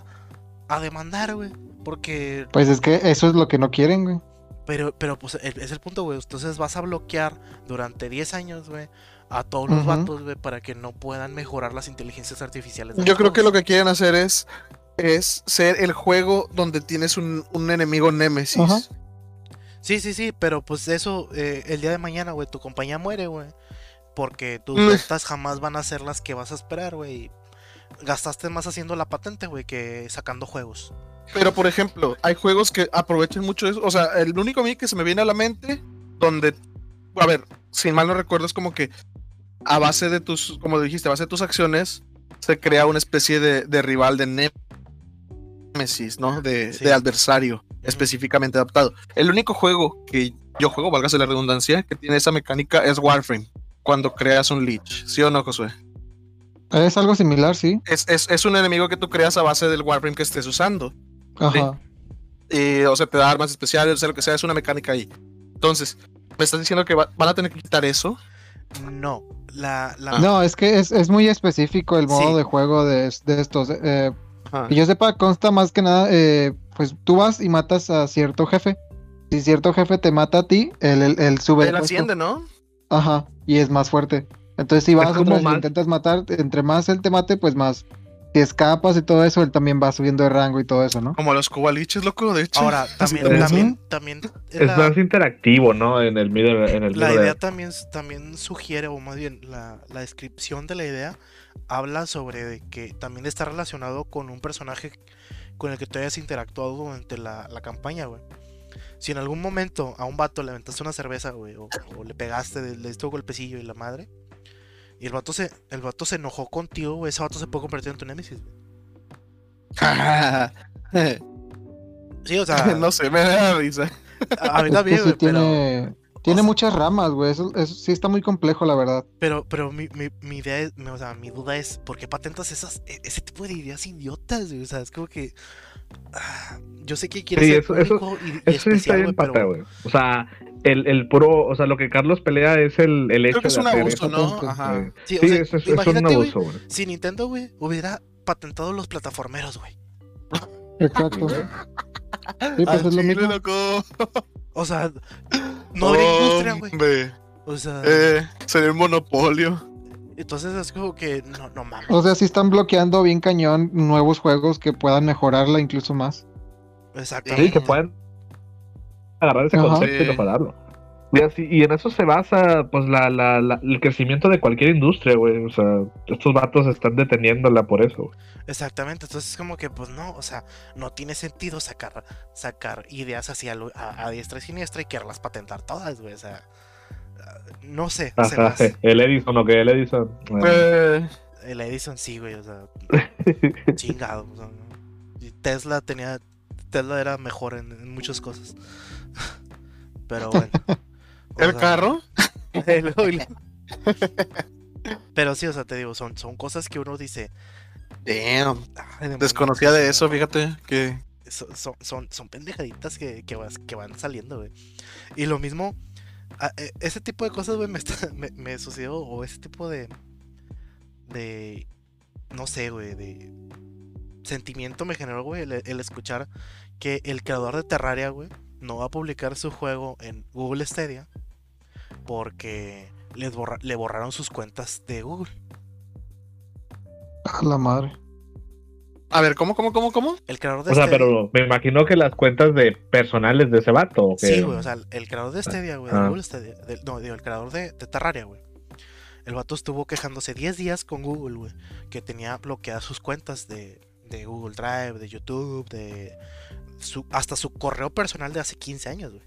a demandar, güey. Porque. Pues es que eso es lo que no quieren, güey. Pero, pero pues es el punto, güey. Entonces vas a bloquear durante 10 años, güey, a todos los vatos, güey, para que no puedan mejorar las inteligencias artificiales. Yo creo que lo que quieren hacer es, es ser el juego donde tienes un, enemigo némesis. Sí, sí, sí, pero pues eso, eh, el día de mañana, güey, tu compañía muere, güey. Porque tus ventas mm. jamás van a ser las que vas a esperar, güey gastaste más haciendo la patente, güey, que sacando juegos. Pero, por ejemplo, hay juegos que aprovechen mucho eso. O sea, el único a mí que se me viene a la mente, donde, a ver, sin mal no recuerdo, es como que a base de tus, como dijiste, a base de tus acciones, se crea una especie de, rival de Nemesis, ¿no? De, de adversario específicamente adaptado. El único juego que yo juego, válgase la redundancia, que tiene esa mecánica es Warframe, cuando creas un Leech. ¿Sí o no, Josué? Es algo similar, sí. Es, un enemigo que tú creas a base del Warframe que estés usando. Ajá. Y, o sea, te da armas especiales, o sea, lo que sea, es una mecánica ahí. Entonces, ¿me estás diciendo que van a tener que quitar eso? No, la, No, es que es, muy específico el modo de juego de, estos. Eh, y yo sepa, consta más que nada, eh, pues tú vas y matas a cierto jefe. Si cierto jefe te mata a ti, él, el sube. Él asciende, ¿no? Ajá, y es más fuerte. Entonces, si vas vez intentas matar, entre más él te mate, pues más. Si escapas y todo eso, él también va subiendo de rango y todo eso, ¿no? Como los cubaliches, loco, de hecho. Ahora, también, también, también es más interactivo, ¿no? En el middle, en el La idea también, también sugiere, o más bien, la, la descripción de la idea habla sobre que también está relacionado con un personaje con el que tú hayas interactuado durante la, la campaña, güey. Si en algún momento a un vato le aventaste una cerveza, güey, o, le pegaste, le diste un golpecillo y la madre, y el vato se, el vato se enojó contigo, güey. Ese vato se puede convertir en tu némesis, sí, o sea. no sé, me da risa. A mí también, güey, tiene, Tiene muchas ramas, güey. Eso, sí está muy complejo, la verdad. Pero, pero mi, mi, mi idea es, o sea, mi duda es, ¿por qué patentas esas, e, ese tipo de ideas idiotas, güey? O sea, es como que. Ah, yo sé que quieres ser eso, y, especial, güey, O sea, el, el puro, o sea, lo que Carlos pelea es el, el hecho Creo que es un abuso, ¿no? Ajá. Sí, sí es, es, un abuso, güey. Si Nintendo, güey, hubiera patentado los plataformeros, güey. Exacto. sí, pues es lo mismo. O sea, no habría industria, güey. O sea, eh, sería un monopolio. Entonces es como que no, no mames. O sea, sí están bloqueando bien cañón nuevos juegos que puedan mejorarla incluso más. Exacto. Sí, que puedan agarrar ese Ajá. concepto y Sí. mejorarlo. Y, así, y en eso se basa pues la, la, la- el crecimiento de cualquier industria, güey. O sea, estos vatos están deteniéndola por eso. güey. Exactamente, entonces es como que, pues no, o sea, no tiene sentido sacar, sacar ideas así a, a- a diestra y siniestra y quererlas patentar todas, güey, o sea, no sé, se Ajá, el Edison o que el Edison. Bueno, Eh, el Edison sí, güey, o sea, chingado, o sea, y Tesla tenía, Tesla era mejor en, en muchas cosas, pero bueno. ¿El sea, carro? el- pero sí, o sea, te digo, son, son cosas que uno dice, Damn. Desconocía de eso, fíjate. Que. son, son, son, son pendejaditas que, que, vas- que van saliendo, güey. Y lo mismo, a- e- ese tipo de cosas, güey, me, está- me, me sucedió, o ese tipo de, de, no sé, güey, de sentimiento me generó, güey, el, el escuchar que el creador de Terraria, güey, no va a publicar su juego en Google Stadia porque les borra- le borraron sus cuentas de Google. A la madre. A ver, ¿cómo, cómo, cómo, cómo? El creador de o sea, Stadia- pero me imagino que las cuentas de personales de ese vato. ¿o qué? Sí, güey, o sea, el creador de Stadia, güey, de Ah. Google Stadia, no, digo, el creador de, de Terraria, güey. El vato estuvo quejándose 10 días con Google, güey, que tenía bloqueadas sus cuentas de, de Google Drive, de YouTube, de su, hasta su correo personal de hace 15 años, güey.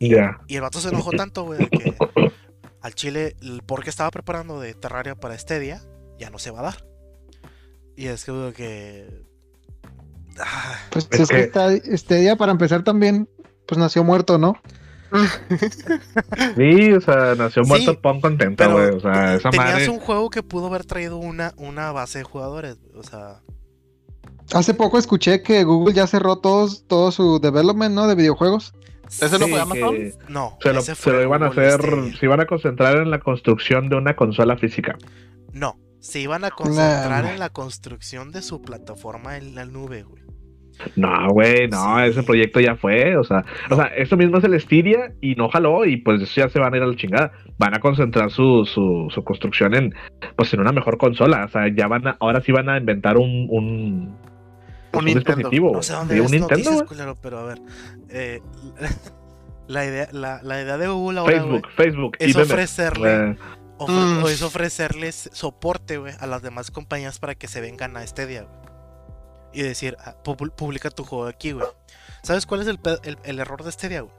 Ya. Y el vato se enojó tanto, güey, de que al chile, el por qué estaba preparando de Terraria para Stadia, ya no se va a dar. Y es que, güey, que... Ah, Pues Es es, que, que- está, este día para empezar también, pues nació muerto, ¿no? Sí, o sea, nació Sí, muerto pon contenta, pero güey. O sea, esa tenías madre. un juego que pudo haber traído una, una base de jugadores, güey, o sea... Hace poco escuché que Google ya cerró todos, todo su development, ¿no? De videojuegos. ¿Ese no Sí, fue Amazon? que No, Se lo, se lo iban a hacer, Stadia. se iban a concentrar en la construcción de una consola física. No, se iban a concentrar Nah. en la construcción de su plataforma en la nube, güey. No, güey, no, Sí. ese proyecto ya fue, o sea, o sea, esto mismo es el Styria y no jaló y pues eso ya se van a ir a la chingada. Van a concentrar su, su, su construcción en, pues en una mejor consola, o sea, ya van a, ahora sí van a inventar un, un, Un Nintendo. dispositivo. No sé dónde Sí, ves un Nintendo, noticias, culero, pero a ver. eh, la, idea, la, la idea de Google ahora, Facebook, güey, Facebook, y es ofrecerle, Eh, ofre- Mm. o es ofrecerles soporte, a las demás compañías para que se vengan a Stadia, güey. Y decir, ah, pu- publica tu juego aquí, güey. ¿Sabes cuál es el, pe- el- el error de Stadia, güey?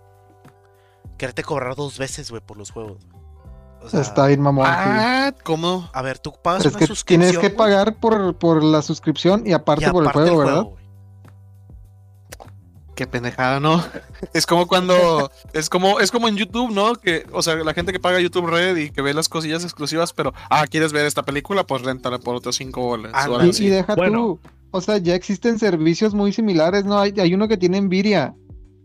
Quererte cobrar dos veces, güey, por los juegos. Güey. O sea, Está bien mamón. sí. Ah, ¿cómo? a ver, tú pagas Es una que suscripción. tienes que pagar por, por la suscripción y aparte y por el juego, ¿verdad? Qué pendejada, ¿no? Es como cuando. es como es como en YouTube, ¿no? Que, o sea, la gente que paga YouTube Red y que ve las cosillas exclusivas, pero, ah, ¿quieres ver esta película? Pues réntala por otros 5 bolas. Ah, Y, deja Bueno. tú. O sea, ya existen servicios muy similares, ¿no? Hay, hay uno que tiene Nvidia.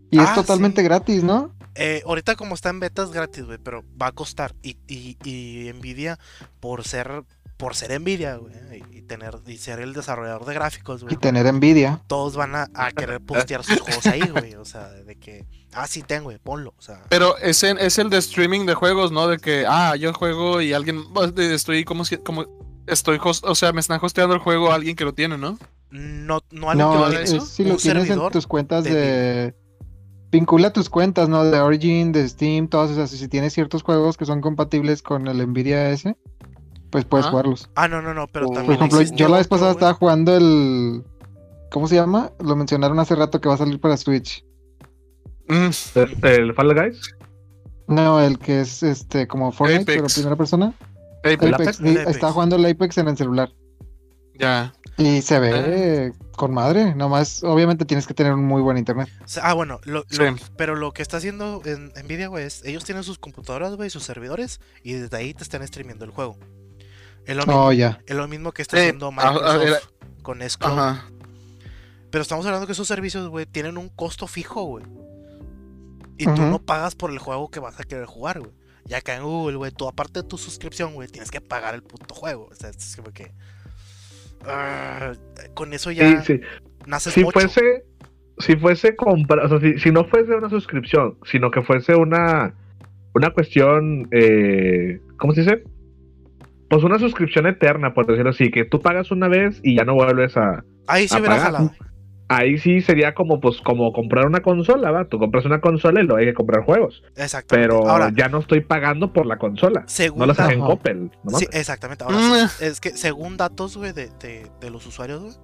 Y Ah, es totalmente sí. gratis, ¿no? Eh, ahorita como está en betas gratis, güey, pero va a costar. Y, y, y Nvidia, por ser, por ser Nvidia, güey, y, y tener, y ser el desarrollador de gráficos, Y güey, tener Nvidia. todos van a, a querer postear sus juegos ahí, güey. O sea, de que, ah, sí tengo, güey, ponlo. O sea, Pero es, en- es el de streaming de juegos, ¿no? De que, ah, yo juego y alguien, estoy como, si- como, estoy, host- o sea, me están hosteando el juego alguien que lo tiene, ¿no? no, no alguien que No, lo vale haga es, eso, si un lo tienes en tus cuentas de de... Vincula tus cuentas, ¿no? De Origin, de Steam, todas esas. Y si tienes ciertos juegos que son compatibles con el Nvidia S, pues puedes Ah. jugarlos. Ah, no, no, no, pero Por Por también ejemplo, yo la vez pasada estaba jugando el... ¿Cómo se llama? Lo mencionaron hace rato que va a salir para Switch. Mm, Este, el Fall Guys. No, el que es este como Fortnite, Apex. pero primera persona. Apex, Apex, estaba jugando el Apex en el celular. ya. Y se ve con madre. Nomás, obviamente tienes que tener un muy buen internet. Ah, bueno, lo- Sí. lo- pero lo que está haciendo en Nvidia, güey, es ellos tienen sus computadoras, güey, sus servidores, y desde ahí te están streameando el juego. Es lo mismo, Oh, ya. es lo mismo que está haciendo ah, ah, Microsoft era- con Scroll. Ajá. Pero estamos hablando que esos servicios, güey, tienen un costo fijo, güey. Y tú no pagas por el juego que vas a querer jugar, güey. Y acá en Google, güey, tú aparte de tu suscripción, güey, tienes que pagar el puto juego. O sea, es como que... ah, con eso ya Sí, sí. naces Si mocho. fuese, si fuese comprar, o sea, si, si, no fuese una suscripción, sino que fuese una, una cuestión, eh, ¿cómo se dice? Pues una suscripción eterna, por decirlo así, que tú pagas una vez y ya no vuelves a. Ahí sí hubiera jalado. Ahí sí sería como, pues, como comprar una consola, ¿va? Tú compras una consola y lo hay que comprar juegos. Exactamente. Pero Ahora, ya no estoy pagando por la consola. no las hacen Coppel. Sí, exactamente. Ahora, mm. es que según datos, güey, de, de, de los usuarios, güey,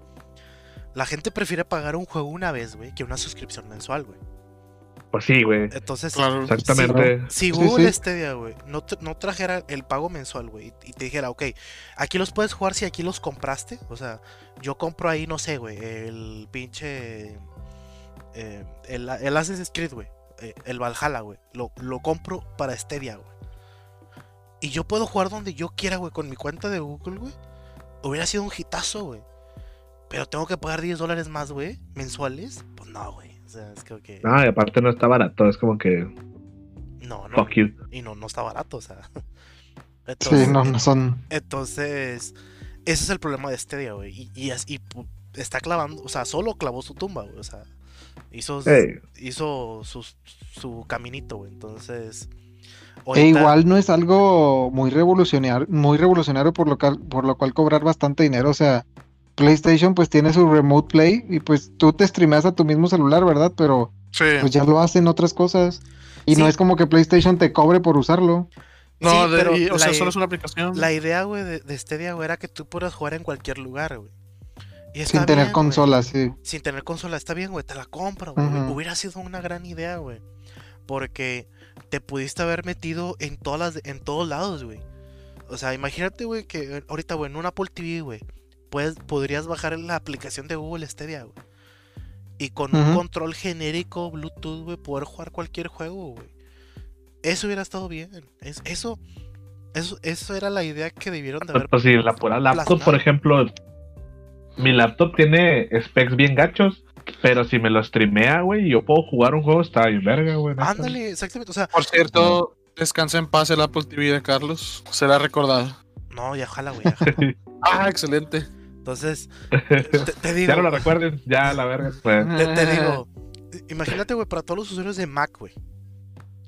la gente prefiere pagar un juego una vez, güey, que una suscripción mensual, güey. Pues sí, güey. Entonces, exactamente. Si, Google este día, güey, no, no, trajera el pago mensual, güey, y te dijera, ok, aquí los puedes jugar si aquí los compraste. O sea, yo compro ahí, no sé, güey, el pinche. Eh, el, el Assassin's Creed, güey. Eh, el Valhalla, güey. Lo, lo compro para Stadia, güey. Y yo puedo jugar donde yo quiera, güey, con mi cuenta de Google, güey. Hubiera sido un hitazo, güey. Pero tengo que pagar 10 dólares más, güey, mensuales. Pues no, güey. Sea, es como que. Ah, y aparte no está barato, es como que. No, no. Y no, no está barato, o sea. sí, no, no son. Entonces, ese es el problema de este día, güey. Y, y, está clavando, o sea, solo clavó su tumba, güey. O sea, hizo, hizo su, su caminito, güey. Entonces. E igual no es algo muy revolucionario, muy revolucionario por lo, por lo cual cobrar bastante dinero. O sea, PlayStation pues tiene su Remote Play y pues tú te streameas a tu mismo celular, ¿verdad? Pero pues ya lo hacen otras cosas. Y no es como que PlayStation te cobre por usarlo. No, pero o sea, solo es una aplicación. La idea, güey, de, de este día, güey, era que tú puedas jugar en cualquier lugar, güey. Sin tener consola, sí. Sin tener consola, está bien, güey, te la compro, güey. Hubiera sido una gran idea, güey. Porque te pudiste haber metido en todas las, en todos lados, güey. O sea, imagínate, güey, que ahorita, güey, en un Apple TV, güey, podrías bajar la aplicación de Google Stadia, güey. Y con un control genérico Bluetooth, güey, poder jugar cualquier juego, güey. Eso hubiera estado bien. eso, eso, eso era la idea que debieron de haber. Pues sí, la pura laptop, por ejemplo. Mi laptop tiene specs bien gachos. Pero si me lo streamea, güey, yo puedo jugar un juego, está bien verga, güey. Ándale, exactamente. O sea, por cierto, descansa en paz el Apple TV de Carlos. Será recordado. No, ya jala, güey. ah, excelente. Entonces, te, digo. Ya no lo recuerden, ya la verga. Pues. Te, digo, imagínate, güey, para todos los usuarios de Mac, güey,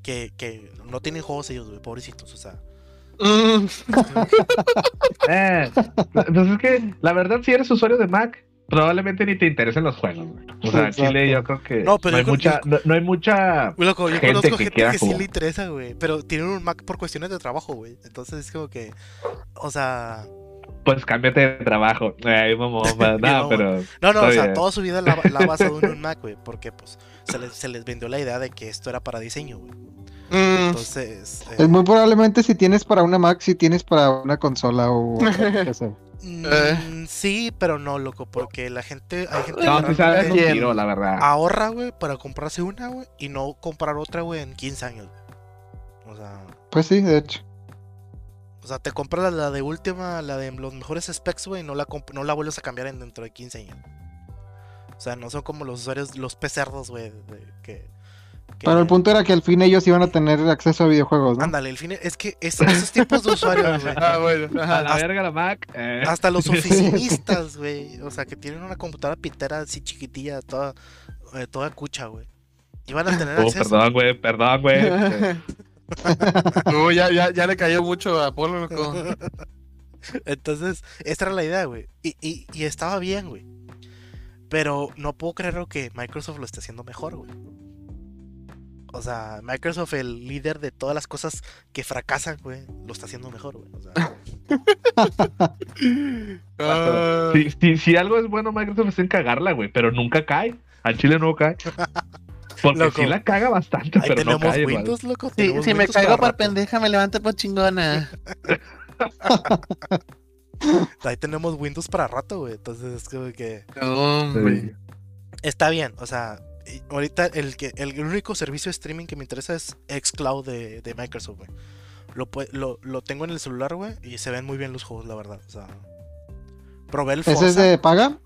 que, que no tienen juegos ellos, güey, pobrecitos, o sea. Eh, entonces es que, la verdad, si eres usuario de Mac, probablemente ni te interesen los juegos. O sea, Chile yo creo que no, hay mucha, no, hay mucha loco, yo gente conozco que gente que sí le interesa, güey, pero tienen un Mac por cuestiones de trabajo, güey. Entonces es como que, o sea, pues cámbiate de trabajo. Ay, no, pero. No, no, o sea, toda su vida la, la ha basado en un Mac, güey. Porque pues se les, se les vendió la idea de que esto era para diseño, güey. Mm. Entonces. Eh, es muy probablemente si tienes para una Mac, si tienes para una consola o. qué sé. Mm, eh. Sí, pero no, loco, porque la gente. Hay gente no, que sabes un tiro, la verdad. Ahorra, güey, para comprarse una, güey, y no comprar otra, güey, en 15 años. O sea. Pues sí, de hecho. O sea, te compras la, de última, la de los mejores specs, güey, y no la, no la vuelves a cambiar en dentro de 15 años. O sea, no son como los usuarios, los pecerdos, güey, que, Pero el punto era que al fin ellos iban a tener acceso a videojuegos, ¿no? Ándale, el fin es que esos tipos de usuarios, güey. ah, bueno. A la verga la Mac. Eh. Hasta los oficinistas, güey. O sea, que tienen una computadora pitera así chiquitilla, toda, eh, toda cucha, güey. Iban a tener oh, acceso. Perdón, güey, perdón, güey. Uy, ya, ya, ya, le cayó mucho a Polo, Entonces, esta era la idea, güey. Y, y, y, estaba bien, güey. Pero no puedo creer que Microsoft lo esté haciendo mejor, güey. O sea, Microsoft, el líder de todas las cosas que fracasan, güey, lo está haciendo mejor, güey. O sea... si, si, si, algo es bueno, Microsoft es en cagarla, güey, pero nunca cae. Al Chile no cae. Porque si la caga bastante, pero no cae Windows, loco. si me caigo por pendeja, me levanto por chingona. Ahí tenemos Windows para rato, güey. Entonces es como que. Hombre. Está bien, o sea. Ahorita el, que, el único servicio de streaming que me interesa es Xcloud de, de Microsoft, güey. Lo, lo, lo, tengo en el celular, güey, y se ven muy bien los juegos, la verdad. O sea, probé el ¿Ese es de paga?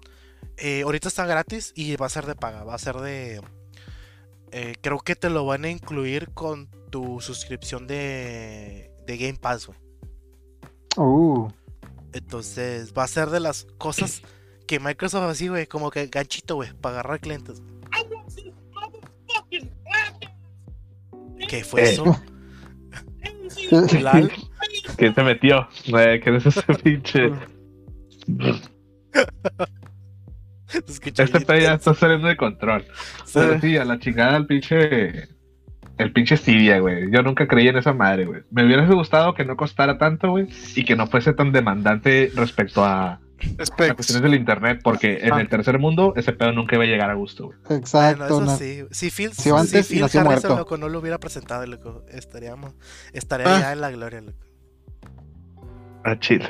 Eh, ahorita está gratis y va a ser de paga. Va a ser de eh, creo que te lo van a incluir con tu suscripción de, de Game Pass, güey. Uh. Entonces, va a ser de las cosas que Microsoft así, güey, como que ganchito, güey, para agarrar clientes. ¿Qué fue eh. eso? ¿Quién se metió? ¿Qué es ese pinche? Este pedo ya está saliendo de control. Sí. Pero sí, a la chingada el pinche. El pinche Cydia, güey. Yo nunca creí en esa madre, güey. Me hubiera gustado que no costara tanto, güey. Y que no fuese tan demandante respecto a, a Specs. cuestiones del internet. Porque en Ah. el tercer mundo ese pedo nunca iba a llegar a gusto, güey. Bueno, Exacto. eso no. sí. Si Phil, Sí, antes si Phil Harrison, muerto. loco, no lo hubiera presentado, loco, estaríamos, estaría Ah. ya en la gloria, loco. Ah, chill.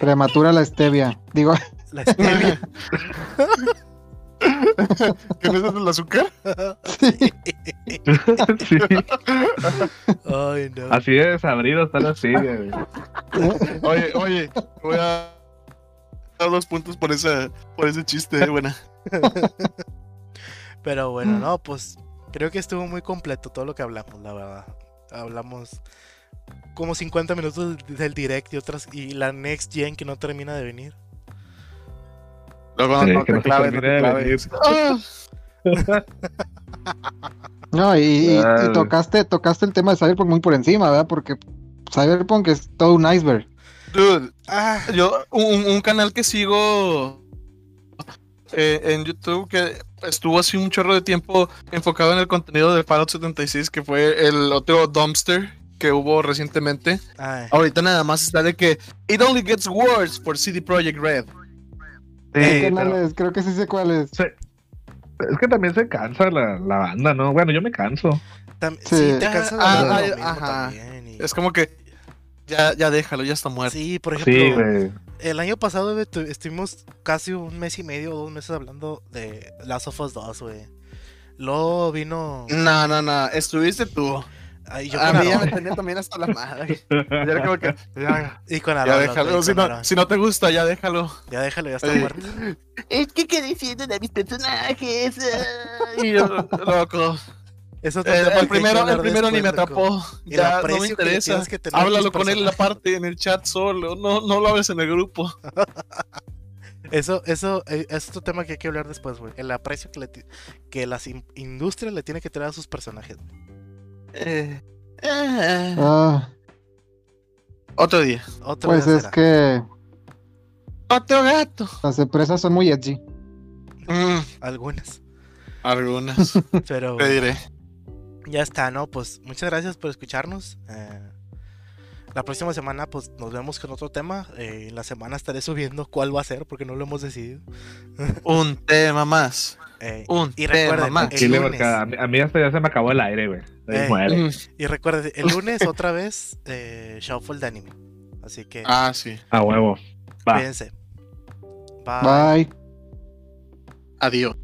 Prematura la stevia. Digo, La stevia. ¿Qué me das el azúcar? sí. Ay, no. Así de desabrido está la güey. Oye, oye, voy a dar dos puntos por ese, por ese chiste, eh, buena. Pero bueno, no, pues creo que estuvo muy completo todo lo que hablamos, la verdad. Hablamos como 50 minutos del direct y otras y la next gen que no termina de venir. No te claves, te claves. y, y- y tocaste, tocaste el tema de Cyberpunk muy por encima, ¿verdad? Porque Cyberpunk es todo un iceberg. dude, Ah, yo, un, un canal que sigo eh, en YouTube que estuvo así un chorro de tiempo enfocado en el contenido de Fallout 76, que fue el otro Dumpster que hubo recientemente. ay. Ahorita nada más está de que It only gets worse for CD Projekt Red. Creo que sí sé cuál es. Es que también se cansa la, la banda, ¿no? Bueno, yo me canso. Tam- Sí. sí, te cansas Ah, de ah, ajá. también, y- Es como que ya, ya déjalo, ya está muerto. Sí, por Sí, ejemplo, el año pasado estuvimos casi un mes y medio o dos meses hablando de Last of Us 2, güey. Luego vino. No, no, no, estuviste tú. Ay, yo A mí ya me tenía también hasta la madre. Ya era como que, ya, y con ya Aaron, déjalo. loco, y Si no, Aaron. si no te gusta, ya déjalo. Ya déjalo, ya está Ay. muerto. Es que que defienden a mis personajes. Y yo, loco. Eso Eh, el primero, el primero ni me atrapó Ya no aprecio me que interesa. tienes que tener a Háblalo con él en la parte, en el chat solo. No, no lo hables en el grupo. Eso, eso eh, es otro tema que hay que hablar después, güey. El aprecio que, le que las in- industrias le tienen que tener a sus personajes. güey. Eh, eh, Ah, Otro día. Otro pues día es será. que Otro gato. las empresas son muy edgy. Mm, Algunas. algunas. Pero Te diré. ya está, ¿no? Pues muchas gracias por escucharnos. Eh, la próxima semana, pues nos vemos con otro tema. Eh, en la semana estaré subiendo cuál va a ser porque no lo hemos decidido. Un tema más. Un y tema recuerden, más. el Chile, lunes. porque a mí, hasta ya se me acabó el aire, güey. Mm, y recuerden, el lunes otra vez eh, Shuffle de anime. Así que Ah, sí. A huevo. Va. cuídense. Bye. Bye. Adiós.